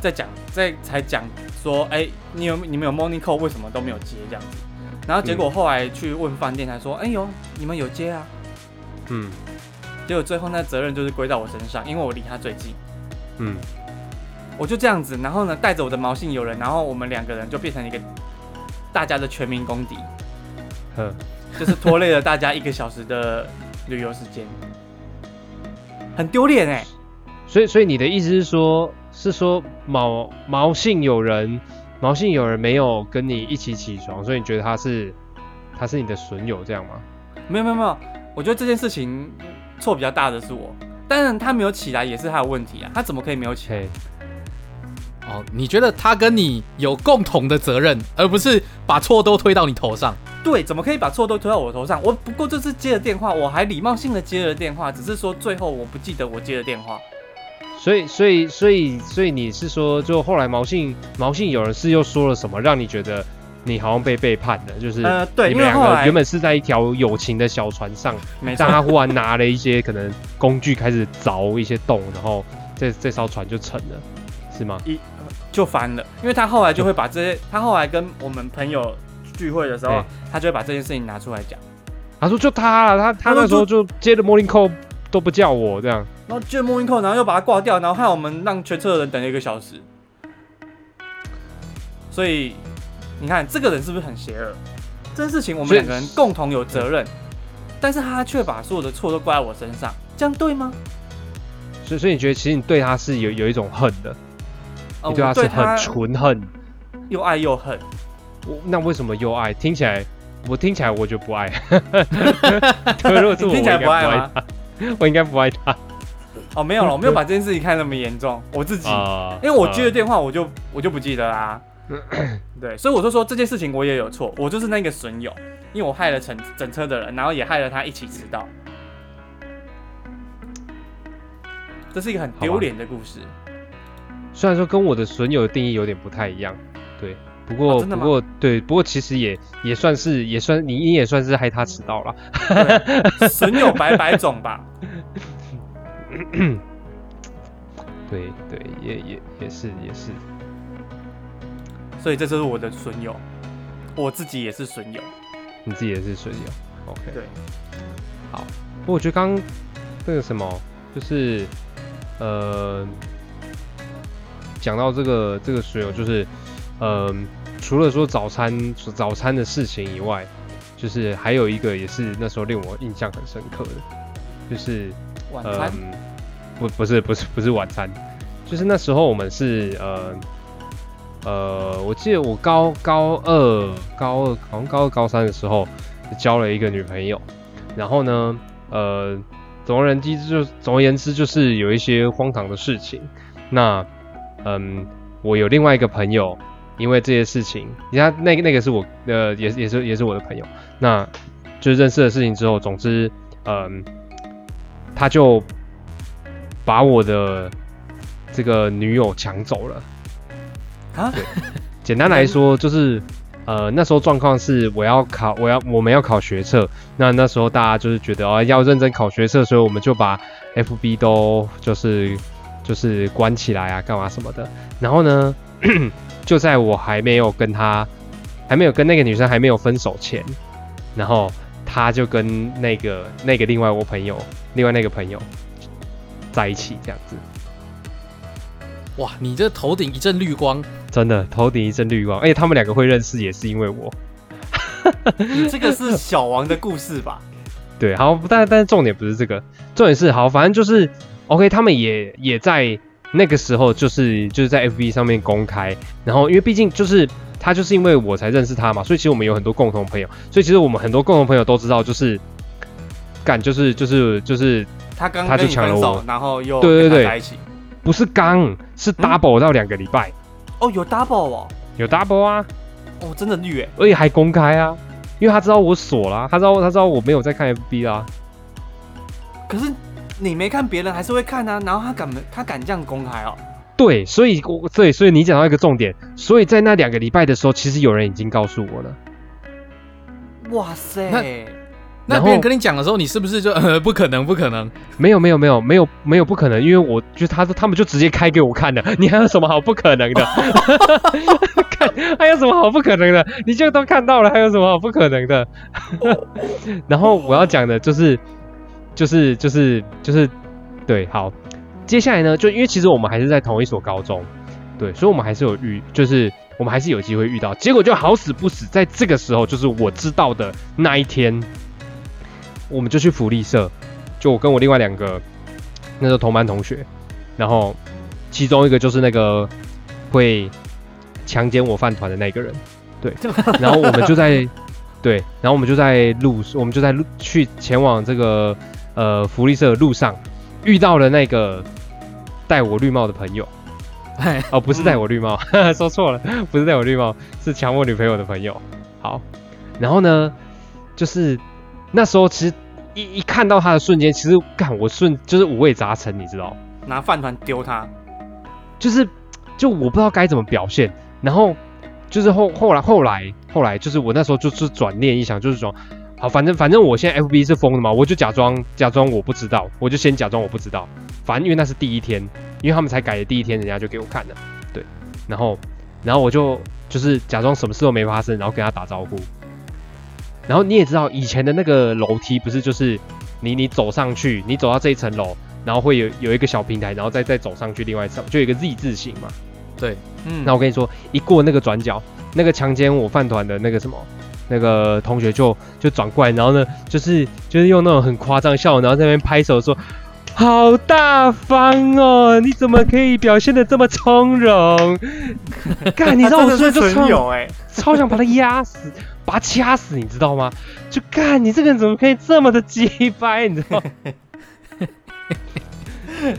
Speaker 3: 在讲，在才讲说，哎、你有你们有 morning call 为什么都没有接这样子？然后结果后来去问饭店才说，哎、呦，你们有接啊？
Speaker 2: 嗯
Speaker 3: 结果最后那责任就是归到我身上，因为我离他最近。
Speaker 2: 嗯，
Speaker 3: 我就这样子，然后呢，带着我的毛姓友人，然后我们两个人就变成一个大家的全民公敌，
Speaker 2: 呵，
Speaker 3: 就是拖累了大家一个小时的旅游时间，很丢脸哎。
Speaker 2: 所以所以你的意思是说，是说毛毛姓有人，毛姓有人没有跟你一起起床，所以你觉得他是他是你的损友这样吗？
Speaker 3: 没有没有没有，我觉得这件事情错比较大的是我，当然他没有起来也是他的问题啊，他怎么可以没有起来？
Speaker 1: 哦，你觉得他跟你有共同的责任，而不是把错都推到你头上？
Speaker 3: 对，怎么可以把错都推到我头上？我不过这次接了电话，我还礼貌性的接了电话，只是说最后我不记得我接了电话。
Speaker 2: 所以所以所以所以你是说，就后来毛信毛信有人是又说了什么，让你觉得你好像被背叛了？就是
Speaker 3: 呃，对，
Speaker 2: 你们两个原本是在一条友情的小船上，但，他忽然拿了一些可能工具开始凿一些洞，然后这这艘船就沉了，是吗？
Speaker 3: 一就翻了，因为他后来就会把这些，他后来跟我们朋友聚会的时候
Speaker 2: 哎，
Speaker 3: 他就会把这件事情拿出来讲，
Speaker 2: 他说就他了，他他那时候就接了 morning call 都不叫我这样。
Speaker 3: 然后接 morning call，然后又把它挂掉，然后害我们让全车的人等了一个小时。所以你看这个人是不是很邪恶？这件事情我们两个人共同有责任，但是他却把所有的错都怪在我身上，这样对吗？
Speaker 2: 所以所以你觉得其实你对他是有有一种恨的，
Speaker 3: 呃
Speaker 2: 你对他是很纯恨。
Speaker 3: 又爱又恨。
Speaker 2: 我那为什么又爱？听起来我听起来我就不爱。<laughs> 对，如果是我，
Speaker 3: 你听起来？不爱
Speaker 2: 他？我应该不爱他
Speaker 3: 哦，没有了，我没有 <laughs> 把这件事情看那么严重，我自己。
Speaker 2: 啊
Speaker 3: 因为我接了电话，我就我就不记得啦。<laughs> 对，所以我就说这件事情我也有错，我就是那个损友，因为我害了整整车的人，然后也害了他一起迟到。这是一个很丢脸的故事。
Speaker 2: 虽然说跟我的损友的定义有点不太一样，对，不过、不过对，不过其实也也算是也算你你也算是害他迟到了。
Speaker 3: 对损友百百种吧。<laughs> <coughs>
Speaker 2: 对对，也也也是也是。
Speaker 3: 所以这就是我的损友，我自己也是损友。
Speaker 2: 你自己也是损友，OK。
Speaker 3: 对，
Speaker 2: 不过我觉得刚刚那个什么，就是呃，讲到这个这个损友，就是呃，除了说早餐早餐的事情以外，就是还有一个也是那时候令我印象很深刻的，就是呃
Speaker 3: 晚餐，
Speaker 2: 不不是不是不是晚餐，就是那时候我们是呃呃，我记得我高高二高二好像高二高三的时候交了一个女朋友，然后呢呃总而言之就总而言之就是有一些荒唐的事情，那嗯我有另外一个朋友因为这些事情，你看那个那个是我呃也也是也是我的朋友，那就认识的事情之后，总之嗯，他就把我的这个女友抢走了。
Speaker 3: 啊？
Speaker 2: 对，简单来说就是呃那时候状况是我要考我要我们要考学测，那那时候大家就是觉得哦要认真考学测，所以我们就把 FB 都就是就是关起来啊干嘛什么的，然后呢。<clears throat> 就在我还没有跟他，还没有跟那个女生还没有分手前，然后他就跟那个那个另外我朋友，另外那个朋友在一起这样子。
Speaker 1: 哇，你这头顶一阵绿光，
Speaker 2: 真的头顶一阵绿光，而且他们两个会认识也是因为我。
Speaker 3: 你这个是 <laughs> 小王的故事吧？
Speaker 2: 对，好，但但是重点不是这个，重点是好，反正就是 OK，他们也也在。那个时候就是就是在 FB 上面公开，然后因为毕竟就是他就是因为我才认识他嘛，所以其实我们有很多共同朋友，所以其实我们很多共同朋友都知道，就是干就是就是就是
Speaker 3: 他刚
Speaker 2: 他就抢了我，
Speaker 3: 然后又
Speaker 2: 对对对
Speaker 3: 在一起，
Speaker 2: 不是刚是 double 到两个礼拜
Speaker 3: 哦，有 double 哦，
Speaker 2: 有 double 啊，
Speaker 3: 哦真的绿哎，
Speaker 2: 而且还公开啊，因为他知道我锁了，他知道他知道我没有在看 FB 啦，
Speaker 3: 可是。你没看，别人还是会看啊。然后他敢，他敢这样公开哦。
Speaker 2: 对，所以，我对，所以你讲到一个重点。所以在那两个礼拜的时候，其实有人已经告诉我了。
Speaker 3: 哇塞！
Speaker 1: 那那别人跟你讲的时候，你是不是就呃 <laughs> 不可能，不可能？
Speaker 2: 没有，没有，没有，没有，没有不可能，因为我就他说他们就直接开给我看的。<laughs> 你还有什么好不可能的？<laughs> 看还有什么好不可能的？你就都看到了，还有什么好不可能的？然后我要讲的就是。就是就是就是，对，好，接下来呢，就因为其实我们还是在同一所高中，对，所以我们还是有遇，就是我们还是有机会遇到。结果就好死不死，在这个时候，就是我知道的那一天，我们就去福利社，就我跟我另外两个那时候同班同学，然后其中一个就是那个会强奸我饭团的那个人，对，<laughs> 然后我们就在对，然后我们就在路，我们就在路去前往这个。呃，福利社的路上遇到了那个戴我绿帽的朋友，哦，不是戴我绿帽，<laughs> 说错了，不是戴我绿帽，是抢我女朋友的朋友。好，然后呢，就是那时候其实一一看到他的瞬间，其实干我瞬就是五味杂陈，你知道？
Speaker 3: 拿饭团丢他，
Speaker 2: 就是就我不知道该怎么表现。然后就是后后来后来后来，就是我那时候就是转念一想，就是说。好，反正反正我现在 FB 是封的嘛，我就假装假装我不知道，我就先假装我不知道。反正因为那是第一天，因为他们才改的第一天，人家就给我看了，对。然后然后我就就是假装什么事都没发生，然后跟他打招呼。然后你也知道，以前的那个楼梯不是就是你你走上去，你走到这一层楼，然后会有有一个小平台，然后再再走上去另外一层，就有一个 Z 字形嘛。
Speaker 1: 对，
Speaker 2: 嗯。那我跟你说，一过那个转角，那个强奸我饭团的那个什么。那个同学就就转过来，然后呢，就是就是用那种很夸张笑，然后在那边拍手说：“好大方哦，你怎么可以表现的这么从容？”干，你知道我说就超哎，超想把他压死，把他掐死，你知道吗？就干，你这个人怎么可以这么的鸡掰？你知道？<laughs>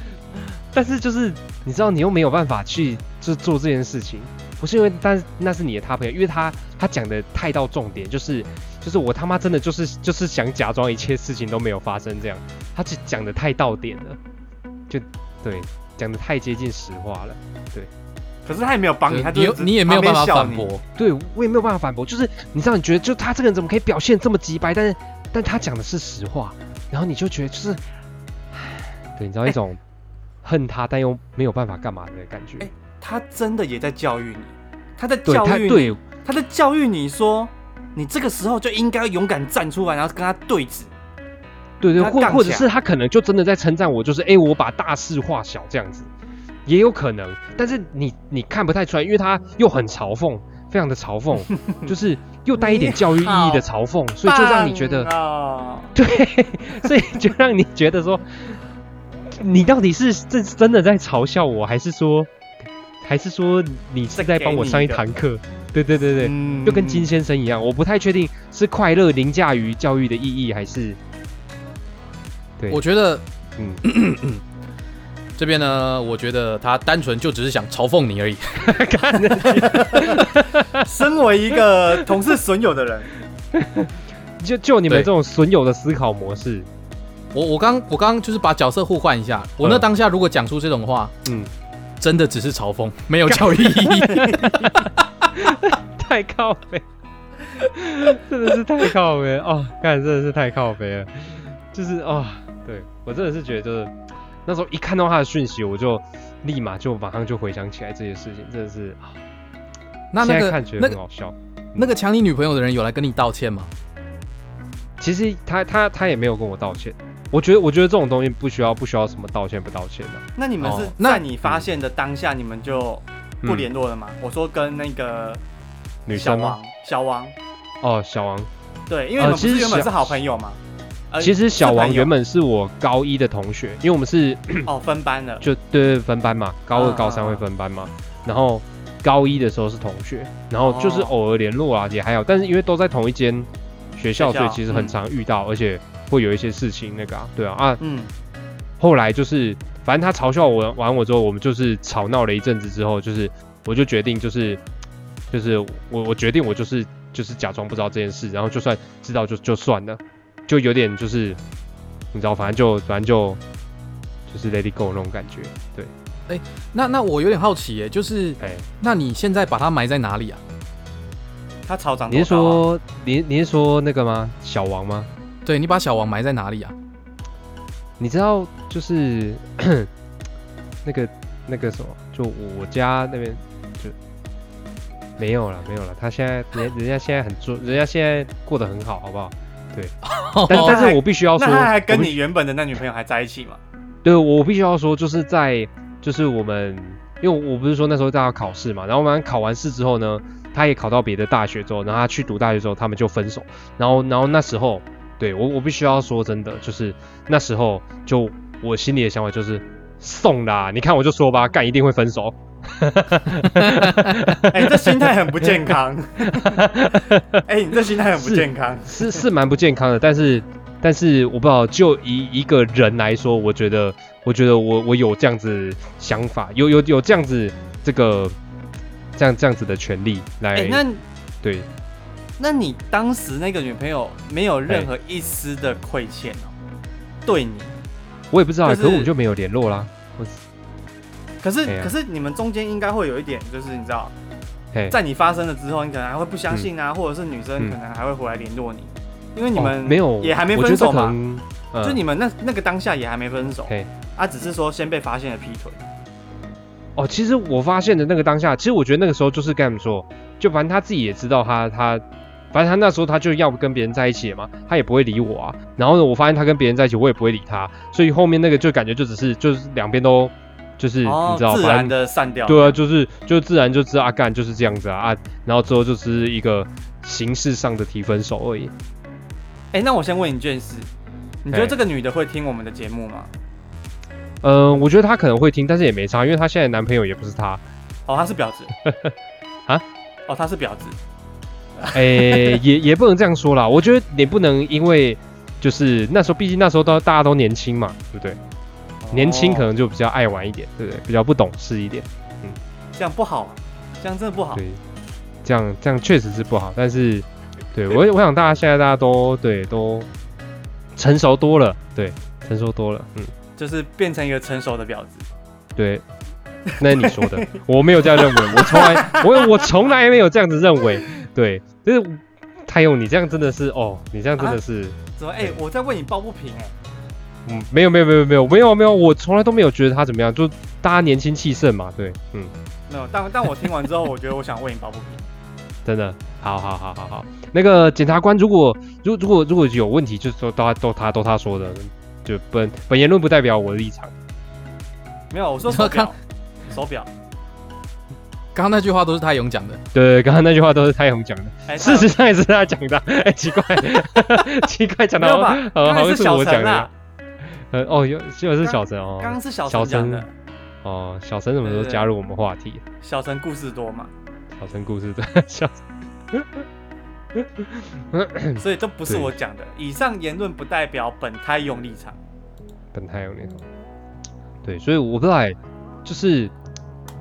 Speaker 2: 但是就是你知道，你又没有办法去就做这件事情。不是因为，但是那是你的他朋友，因为他他讲的太到重点，就是就是我他妈真的就是就是想假装一切事情都没有发生这样，他就讲的太到点了，就对，讲的太接近实话了，对。
Speaker 3: 可是他也没有帮你，他
Speaker 1: 你你也没有办法反驳，
Speaker 2: 对我也没有办法反驳，就是你知道你觉得就他这个人怎么可以表现这么直白，但是但他讲的是实话，然后你就觉得就是，对，你知道一种恨他但又没有办法干嘛的感觉。
Speaker 3: 他真的也在教育你，他在教育你，他在教育你说，你这个时候就应该勇敢站出来，然后跟他对峙。
Speaker 2: 对对，或或者是他可能就真的在称赞我，就是哎，我把大事化小这样子，也有可能。但是你你看不太出来，因为他又很嘲讽，非常的嘲讽，<laughs> 就是又带一点教育意义的嘲讽，所以就让你觉得，<laughs> 对，所以就让你觉得说，你到底是真真的在嘲笑我，还是说？还是说你是在帮我上一堂课？对对对对，就跟金先生一样，我不太确定是快乐凌驾于教育的意义，还是？对，
Speaker 1: 我觉得，嗯，<laughs> 这边呢，我觉得他单纯就只是想嘲讽你而已。<laughs>
Speaker 3: 身为一个同事损友的人，
Speaker 2: 就就你们
Speaker 1: 对
Speaker 2: 这种损友的思考模式，
Speaker 1: 我我刚我刚就是把角色互换一下，我那
Speaker 2: 嗯
Speaker 1: 当下如果讲出这种话，
Speaker 2: 嗯，
Speaker 1: 真的只是嘲讽，没有教育意义。<laughs>
Speaker 2: 太靠背，真的是太靠背哦，看真的是太靠背了，就是哦，对。我真的是觉得就是那时候一看到他的讯息，我就立马就马上就回想起来这些事情，真的是啊，
Speaker 1: 那那个
Speaker 2: 现在看觉
Speaker 1: 那个
Speaker 2: 得很好笑。
Speaker 1: 那个抢你女朋友的人有来跟你道歉吗？
Speaker 2: 其实他他他也没有跟我道歉，我觉得我觉得这种东西不需要不需要什么道歉不道歉的、
Speaker 3: 那你们是
Speaker 1: 哦那
Speaker 3: 在你发现的当下，你们就不联络了吗？我说跟那个
Speaker 2: 嗯女生吗？
Speaker 3: 王，小王，
Speaker 2: 哦，小王，
Speaker 3: 对，因为你
Speaker 2: 呃其实
Speaker 3: 们不是原本是好朋友吗？呃
Speaker 2: 其实小王原
Speaker 3: 本
Speaker 2: 本是我高一的同学，因为我们是
Speaker 3: 哦 <clears throat> 分班的，
Speaker 2: 就对对分班嘛，高二
Speaker 3: 啊
Speaker 2: 高三会分班嘛，然后高一的时候是同学，然后就是
Speaker 3: 哦
Speaker 2: 偶尔联络啊也还好，但是因为都在同一间学校，所以其实很
Speaker 3: 嗯
Speaker 2: 常遇到，而且会有一些事情那个啊，对啊啊，
Speaker 3: 嗯，
Speaker 2: 后来就是反正他嘲笑我完我之后，我们就是吵闹了一阵子之后，就是我就决定就是就是我我决定我就是就是假装不知道这件事，然后就算知道就就算了，就有点就是你知道，反正就反正就就是 let it go 那种感觉，对，哎
Speaker 1: 那那我有点好奇哎，就是
Speaker 2: 哎、
Speaker 1: 那你现在把它埋在哪里啊？
Speaker 3: 他草长
Speaker 2: 你是？说你你是说那个吗？小王吗？
Speaker 1: 对你把小王埋在哪里啊？
Speaker 2: 你知道就是 <coughs> 那个那个什么，就我家那边就没有了，没有了。他现在人人家现在很做，人家现在过得很好，好不好？<laughs> 但但是我必须要说，
Speaker 3: 那他还跟你原本的那女朋友还在一起吗？
Speaker 2: 对我必须要说，就是在就是我们，因为我不是说那时候大家考试嘛，然后我们考完试之后呢，他也考到别的大学之后，然后他去读大学之后，他们就分手，然后然后那时候，对我我必须要说真的，就是那时候就我心里的想法就是送啦，你看我就说吧，干一定会分手，<laughs>
Speaker 3: 哎、这心态很不健康。<laughs> 哎、你这心态很不健康。
Speaker 2: 是是蛮不健康的，但是但是我不知道，就以一个人来说，我觉得我觉得我我有这样子想法，有有有这样子这个这样这样子的权利来、
Speaker 3: 哎、那
Speaker 2: 对，
Speaker 3: 那你当时那个女朋友没有任何一丝的亏欠哦，对你。
Speaker 2: 我也不知道，
Speaker 3: 就是
Speaker 2: 可我们就没有联络啦。我
Speaker 3: 可是、可是你们中间应该会有一点，就是你知道，在你发生了之后，你可能还会不相信啊，或者是女生
Speaker 2: 嗯。
Speaker 3: 可能还会回来联络你，因为你
Speaker 2: 哦
Speaker 3: 们
Speaker 2: 没有
Speaker 3: 也还没分手嘛，就你们那那个当下也还没分手。
Speaker 2: 嘿，
Speaker 3: 啊，只是说先被发现了劈腿。
Speaker 2: 哦，其实我发现的那个当下，其实我觉得那个时候就是跟他们说，就反正他自己也知道他他。反正他那时候他就要跟别人在一起了嘛，他也不会理我啊。然后呢，我发现他跟别人在一起，我也不会理他，所以后面那个就感觉就只是就是两边都就是、
Speaker 3: 哦
Speaker 2: 你知道，
Speaker 3: 自然的散掉。
Speaker 2: 对啊，就是就自然就知道啊，干就是这样子啊啊，然后之后就是一个形式上的提分手而已。
Speaker 3: 哎、那我先问你一件事，你觉得
Speaker 2: 哎
Speaker 3: 这个女的会听我们的节目吗？
Speaker 2: 嗯，我觉得她可能会听，但是也没差，因为她现在男朋友也不是她。
Speaker 3: 哦，她是婊子 <laughs>
Speaker 2: 啊？
Speaker 3: 哦，她是婊子。<laughs>
Speaker 2: 哎、也也不能这样说啦。我觉得你不能因为就是那时候，毕竟那时候都大家都年轻嘛，对不对？年轻可
Speaker 3: 哦
Speaker 2: 能就比较爱玩一点，对不对？比较不懂事一点，嗯
Speaker 3: 这样不好啊，这样真的不好。
Speaker 2: 对，这样这样确实是不好。但是，对我我想大家现在大家都对都成熟多了，对，成熟多了，嗯，
Speaker 3: 就是变成一个成熟的婊子。
Speaker 2: 对。那是你说的，<laughs> 我没有这样认为，我从来我我从来没有这样子认为，对，就是太用你这样真的是哦，你这样真的是。
Speaker 3: 怎么？哎、我在为你抱不平哎、
Speaker 2: 嗯，没有没有没有没有没有没有，我从来都没有觉得他怎么样，就大家年轻气盛嘛，对，嗯，
Speaker 3: 没有，但但我听完之后，我觉得我想为你抱不平。
Speaker 2: 真的，好好好好好，那个检察官如果如如果如果有问题，就是说都他都他都他说的，就本本言论不代表我的立场，
Speaker 3: 没有，我说手表，手表。
Speaker 1: 刚刚那句话都是泰勇讲的，
Speaker 2: 对，刚刚那句话都是泰勇讲的，
Speaker 3: 哎、
Speaker 2: 事实上也是他讲的，哎，奇怪，<laughs> 奇怪，讲到
Speaker 3: 没有吧？
Speaker 2: 呃，
Speaker 3: 刚才是小
Speaker 2: 好像是我讲的呃，哦，有就是小陈哦，
Speaker 3: 刚刚是小
Speaker 2: 小陈
Speaker 3: 陈讲的。
Speaker 2: 哦，小陈什么时候加入我们话题？
Speaker 3: 小陈故事多嘛，
Speaker 2: 小陈故事多小
Speaker 3: 所以这不是我讲的。以上言论不代表本台用立场。
Speaker 2: 本太用立场。对，所以我不知道哎，就是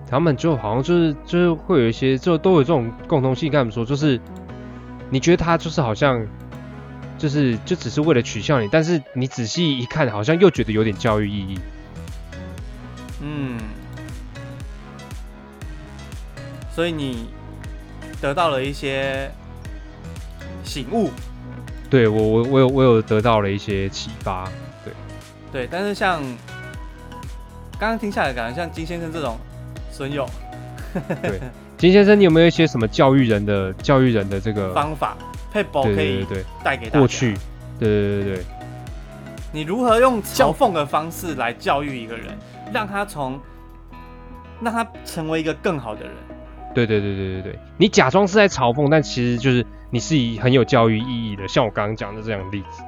Speaker 2: 他们就好像就是就是会有一些就都有这种共同性，跟他们说就是你觉得他就是好像就是就只是为了取笑你，但是你仔细一看，好像又觉得有点教育意义。
Speaker 3: 嗯，所以你得到了一些醒悟。
Speaker 2: 对我，我我有我有得到了一些启发。对，
Speaker 3: 对，但是像刚刚听下来，感觉像金先生这种损友。<laughs>
Speaker 2: 对，金先生，你有没有一些什么教育人的教育人的这个
Speaker 3: 方法？配宝可以带给
Speaker 2: 过去。对对对对。
Speaker 3: 你如何用嘲讽的方式来教育一个人？让他从，让他成为一个更好的人。
Speaker 2: 对对对对对对，你假装是在嘲讽，但其实就是你是以很有教育意义的，像我刚刚讲的这样的例子。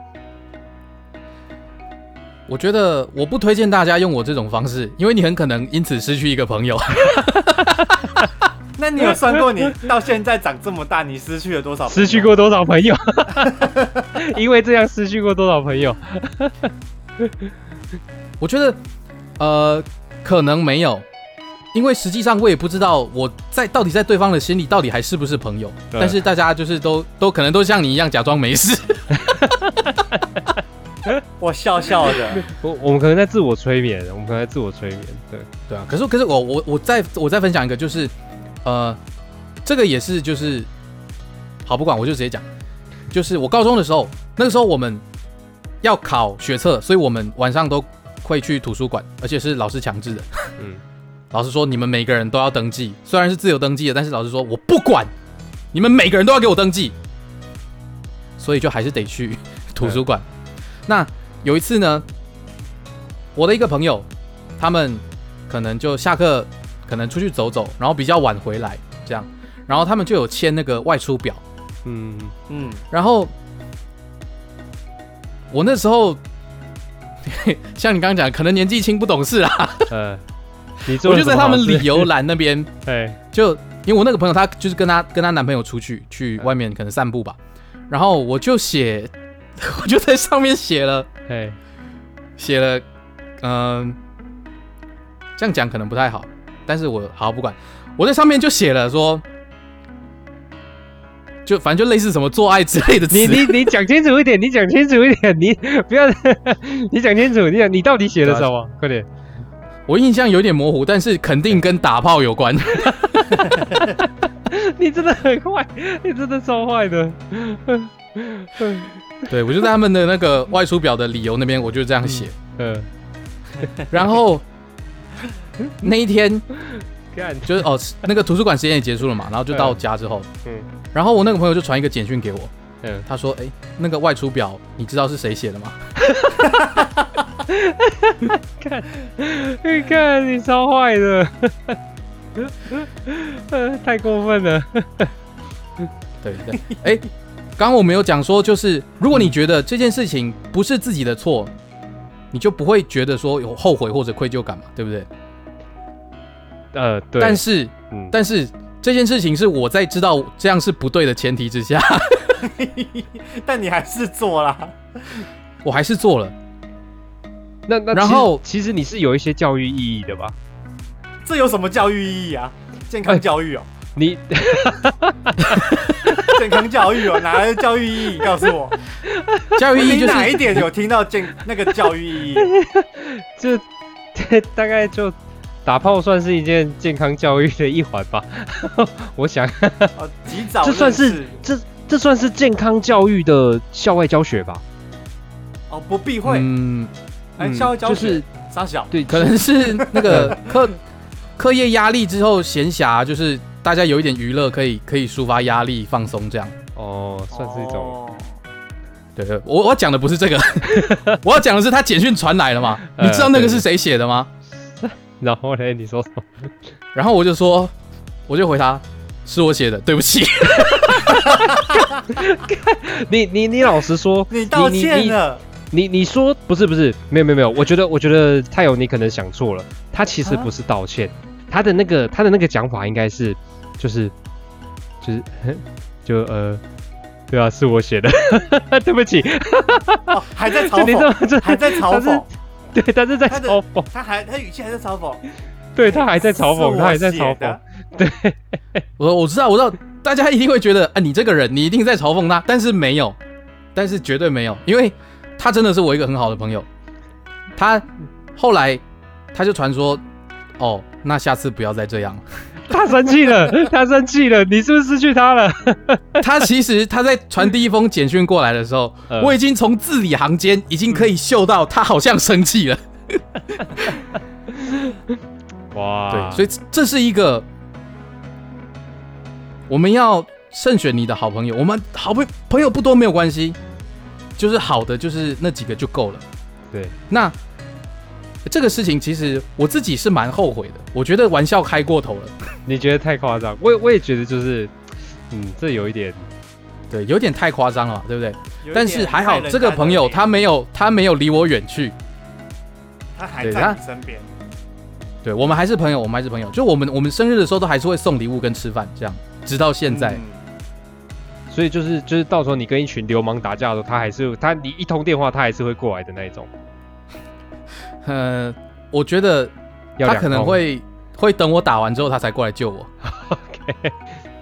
Speaker 1: 我觉得我不推荐大家用我这种方式，因为你很可能因此失去一个朋友。<laughs> <laughs>
Speaker 3: 那你有算过你到现在长这么大，你失去了多少？
Speaker 2: 失去过多少朋友？<laughs> 因为这样失去过多少朋友？<laughs>
Speaker 1: 我觉得。呃，可能没有，因为实际上我也不知道我在到底在对方的心里到底还是不是朋友。但是大家就是都都可能都像你一样假装没事。<laughs>
Speaker 3: 我笑笑的，<laughs>
Speaker 2: 我我们可能在自我催眠，我们可能在自我催眠。对
Speaker 1: 对啊，可是可是我我我再我再分享一个，就是呃，这个也是就是好不管我就直接讲，就是我高中的时候，那个时候我们要考学测，所以我们晚上都。会去图书馆，而且是老师强制的。嗯，<laughs> 老师说你们每个人都要登记，虽然是自由登记的，但是老师说我不管，你们每个人都要给我登记，所以就还是得去图书馆。那有一次呢，我的一个朋友，他们可能就下课，可能出去走走，然后比较晚回来，这样，然后他们就有签那个外出表。嗯嗯，然后我那时候。<laughs> 像你刚刚讲，可能年纪轻不懂事啦。嗯，我就在他们理由栏那边，<laughs> 哎，就因为我那个朋友，他就是跟他跟他男朋友出去去外面可能散步吧，然后我就写，我就在上面写了，哎，写了，嗯，这样讲可能不太好，但是我好不管，我在上面就写了说。就反正就类似什么做爱之类的词，
Speaker 2: 你你你讲清楚一点，你讲清楚一点，你不要，你讲清楚，你讲你到底写了什么？快点，
Speaker 1: 我印象有点模糊，但是肯定跟打炮有关。<laughs> <laughs>
Speaker 2: 你真的很坏，你真的超坏的。<laughs>
Speaker 1: 对，我就在他们的那个外出表的理由那边，我就这样写。嗯，<laughs> 然后那一天。就是哦，那个图书馆时间也结束了嘛，然后就到家之后，嗯，然后我那个朋友就传一个简讯给我，嗯，他说，哎，那个外出表你知道是谁写的吗？
Speaker 2: 看，你看你超坏的，<laughs> 太过分了。
Speaker 1: 对对，哎，刚刚我没有讲说，就是如果你觉得这件事情不是自己的错，你就不会觉得说有后悔或者愧疚感嘛，对不对？呃，对，但是，但是这件事情是我在知道这样是不对的前提之下，<laughs>
Speaker 3: 但你还是做了，<laughs>
Speaker 1: 我还是做了。
Speaker 2: 那那然后其实你是有一些教育意义的吧？
Speaker 3: 这有什么教育意义啊？健康教育哦，
Speaker 2: 你
Speaker 3: 健康教育哦，哪来的教育意义？告诉我，
Speaker 1: 教育意义就是
Speaker 3: 哪一点有听到健那个教育意义？<laughs>
Speaker 2: 这 <laughs> 大概就。打炮算是一件健康教育的一环吧，<laughs> 我想。
Speaker 3: 及早，
Speaker 2: 这算是这这算是健康教育的校外教学吧？
Speaker 3: 哦，不避讳。嗯，哎，校外教学就是傻小。
Speaker 1: 对，可能是那个课课业压力之后闲暇，就是大家有一点娱乐，可以可以抒发压力、放松这样。
Speaker 2: 哦，算是一种。
Speaker 1: 对对，我我讲的不是这个，<laughs> 我要讲的是他简讯传来了嘛？你知道那个是谁写的吗？<laughs>
Speaker 2: 然后嘞，你说什么？
Speaker 1: 然后我就说，我就回他，是我写的，对不起。<laughs>
Speaker 2: 你你你老实说，
Speaker 3: 你道歉了。
Speaker 2: 你你说不是不是，没有没有没有，我觉得我觉得太有你可能想错了。他其实不是道歉，他的那个他的那个讲法应该是，就是就是 <laughs> 就呃，对啊，是我写的，<laughs> 对不起。
Speaker 3: 还在嘲讽，<laughs> 还在嘲讽。
Speaker 2: 对，他是在嘲讽，
Speaker 3: 他还他语气还在嘲讽，
Speaker 2: 对他还在嘲讽，他还在嘲讽。
Speaker 3: 对，
Speaker 1: 我我知道，我知道，大家一定会觉得，啊，你这个人，你一定在嘲讽他，但是没有，但是绝对没有，因为他真的是我一个很好的朋友。他后来他就传说，哦，那下次不要再这样。<laughs>
Speaker 2: 他生气了，<laughs> 他生气了，你是不是失去他了？<laughs>
Speaker 1: 他其实他在传第一封简讯过来的时候，
Speaker 2: 嗯
Speaker 1: 我已经从字里行间已经可以嗅到他好像生气了。
Speaker 2: 哇，
Speaker 1: 对，所以这这是一个我们要慎选你的好朋友。我们好朋朋友不多没有关系，就是好的就是那几个就够了。
Speaker 2: 对，
Speaker 1: 那这个事情其实我自己是蛮后悔的，我觉得玩笑开过头了，<laughs>
Speaker 2: 你觉得太夸张，我也我也觉得就是，嗯，这有一点，
Speaker 1: 对，有点太夸张了，对不对？但是还好这个朋友他没有他没有离我远去，
Speaker 3: 他还在身边，
Speaker 1: 对我们还是朋友，我们还是朋友，就我们我们生日的时候都还是会送礼物跟吃饭这样，直到现在。
Speaker 3: 嗯
Speaker 2: 所以就是就是到时候你跟一群流氓打架的时候，他还是他你一通电话，他还是会过来的那一种。
Speaker 1: 呃，我觉得他可能会会等我打完之后，他才过来救我。<laughs>
Speaker 2: OK，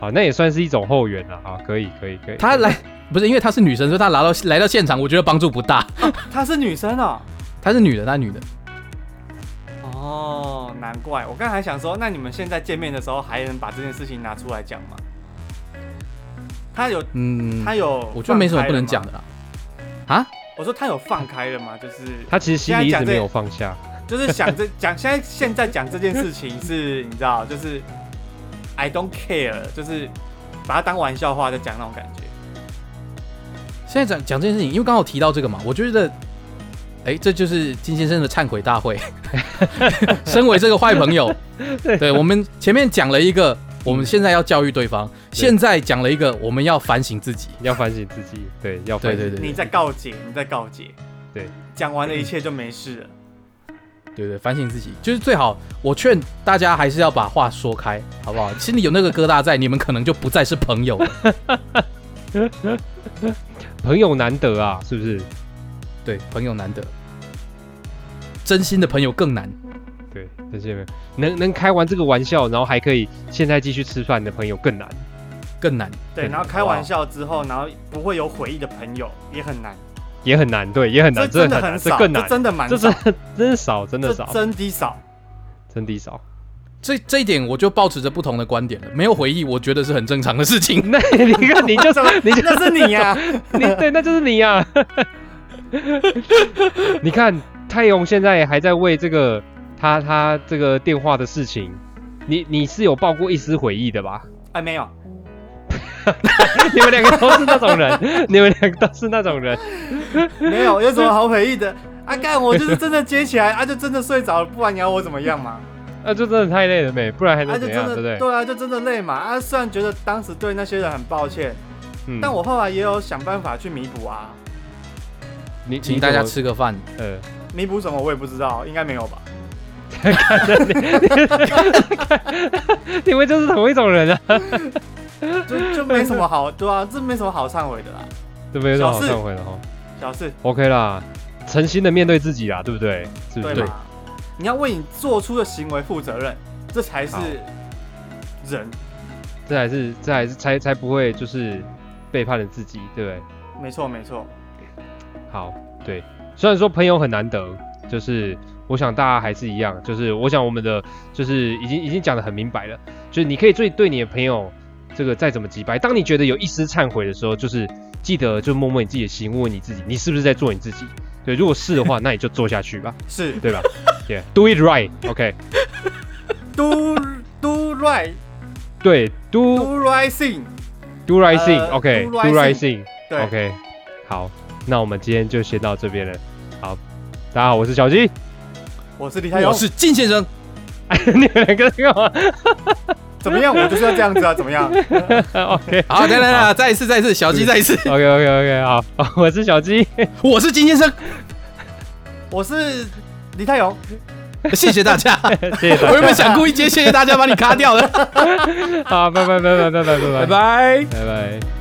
Speaker 2: 好，那也算是一种后援了啊，可以可以可以。
Speaker 1: 他来不是因为她是女生，所以她来到来到现场，我觉得帮助不大。<laughs>
Speaker 3: 她是女生哦。
Speaker 1: 她是女的，她女的。
Speaker 3: 哦，难怪我刚才还想说，那你们现在见面的时候还能把这件事情拿出来讲吗？他有
Speaker 1: 嗯，
Speaker 3: 他有，
Speaker 1: 我觉得没什么不能讲的。啦。啊？
Speaker 3: 我说他有放开了吗？就是
Speaker 2: 他其实心里一直没有放下。
Speaker 3: 就是想这讲现在现在讲这件事情是，你知道，就是 I don't care，就是把它当玩笑话在讲那种感觉。
Speaker 1: 现在讲讲这件事情，因为刚好提到这个嘛，我觉得，哎、这就是金先生的忏悔大会。<laughs> 身为这个坏朋友，<laughs> 对我们前面讲了一个，我们现在要教育对方；现在讲了一个，我们要反省自己。
Speaker 2: 要反省自己，对，要反省。
Speaker 1: 对对对
Speaker 3: 你在告诫，你在告诫，
Speaker 2: 对，
Speaker 3: 讲完了一切就没事了。
Speaker 1: 对对，反省自己就是最好。我劝大家还是要把话说开，好不好？心里有那个疙瘩在，你们可能就不再是朋友了。<laughs>
Speaker 2: 朋友难得啊，是不是？
Speaker 1: 对，朋友难得，真心的朋友更难。
Speaker 2: 对，这些能能开完这个玩笑，然后还可以现在继续吃饭的朋友更难。
Speaker 1: 更难。
Speaker 3: 对，然后开玩笑之后，然后不会有回忆的朋友也很难，
Speaker 2: 也很难，对，也很难，
Speaker 3: 这真的
Speaker 2: 很
Speaker 3: 少，
Speaker 2: 这更难，
Speaker 3: 真的蛮
Speaker 2: 这
Speaker 3: 是
Speaker 2: 真，真的少，真的少，
Speaker 3: 真的少。
Speaker 2: 真的少。
Speaker 1: 这这一点我就保持着不同的观点了。没有回忆，我觉得是很正常的事情。
Speaker 2: 那 <laughs> 你看，你就 <laughs> 你就
Speaker 3: 那是你 <laughs> 呀、
Speaker 2: 你对，那就是你呀、你看太勇现在还在为这个他他这个电话的事情，你你是有抱过一丝悔意的吧？
Speaker 3: 哎，没有，<laughs>
Speaker 2: 你们两个都是那种人，你们两个都是那种人。<laughs>
Speaker 3: 没有，有什么好 <laughs> 回忆的？啊，干，我就是真的接起来，啊，就真的睡着了，不然你要我怎么样嘛？
Speaker 2: 那就真的太累了呗，不然还
Speaker 3: 啊，就真
Speaker 2: 能怎样，对不对？
Speaker 3: 对啊，就真的累嘛。啊，虽然觉得当时对那些人很抱歉，
Speaker 2: 嗯
Speaker 3: 但我后来也有想办法去弥补啊。
Speaker 2: 你
Speaker 1: 请大家，吃个饭。
Speaker 2: 呃
Speaker 3: 弥补什么我也不知道，应该没有吧？
Speaker 2: 呃，<laughs> 你们就是同一种人啊，
Speaker 3: 就就没什么好，对啊，这没什么好忏悔的啦，
Speaker 2: 对不对？好忏悔的哈。
Speaker 3: 小事
Speaker 2: ，OK 啦，诚心的面对自己啦，对不对？是不是？
Speaker 3: 对嘛？你要为你做出的行为负责任，这才是人。
Speaker 2: 这还是这还是才才不会就是背叛了自己，对不对？
Speaker 3: 没错，没错。
Speaker 2: 好，对，虽然说朋友很难得，就是我想大家还是一样，就是我想我们的就是已经已经讲得很明白了，就是你可以对对你的朋友这个再怎么击败，当你觉得有一丝忏悔的时候，就是记得就摸摸你自己的心，问问你自己，你是不是在做你自己？对，如果是的话，那你就做下去吧，
Speaker 3: 是
Speaker 2: 对吧？Yeah，do it right，OK，<laughs> <laughs>
Speaker 3: do <laughs> do right
Speaker 2: 对，do
Speaker 3: do right thing。
Speaker 2: do right
Speaker 3: 呃
Speaker 2: thing，OK，do、
Speaker 3: right
Speaker 2: right
Speaker 3: thing
Speaker 2: thing，OK，、好，那我们今天就先到这边了。好，大家好，我是小鸡。
Speaker 3: 我是李太勇
Speaker 1: 我，是金先生。
Speaker 2: 哎，<laughs> 你们两个干嘛 <laughs>
Speaker 3: 怎么样？我就是要这样子啊，怎么样？？<laughs>
Speaker 2: OK，
Speaker 1: 好，来来来，再一次，再一次，小鸡再一次。
Speaker 2: OK OK OK，好，好我是小鸡，
Speaker 1: 我是金先生，
Speaker 3: 我是李太勇，
Speaker 1: 谢谢大家。
Speaker 2: 谢谢大
Speaker 1: 我原本
Speaker 2: 家，
Speaker 1: 想故意接谢谢大家把你卡掉的，
Speaker 2: 好，拜拜拜拜拜拜拜
Speaker 1: 拜
Speaker 2: 拜
Speaker 1: 拜。
Speaker 2: 拜拜。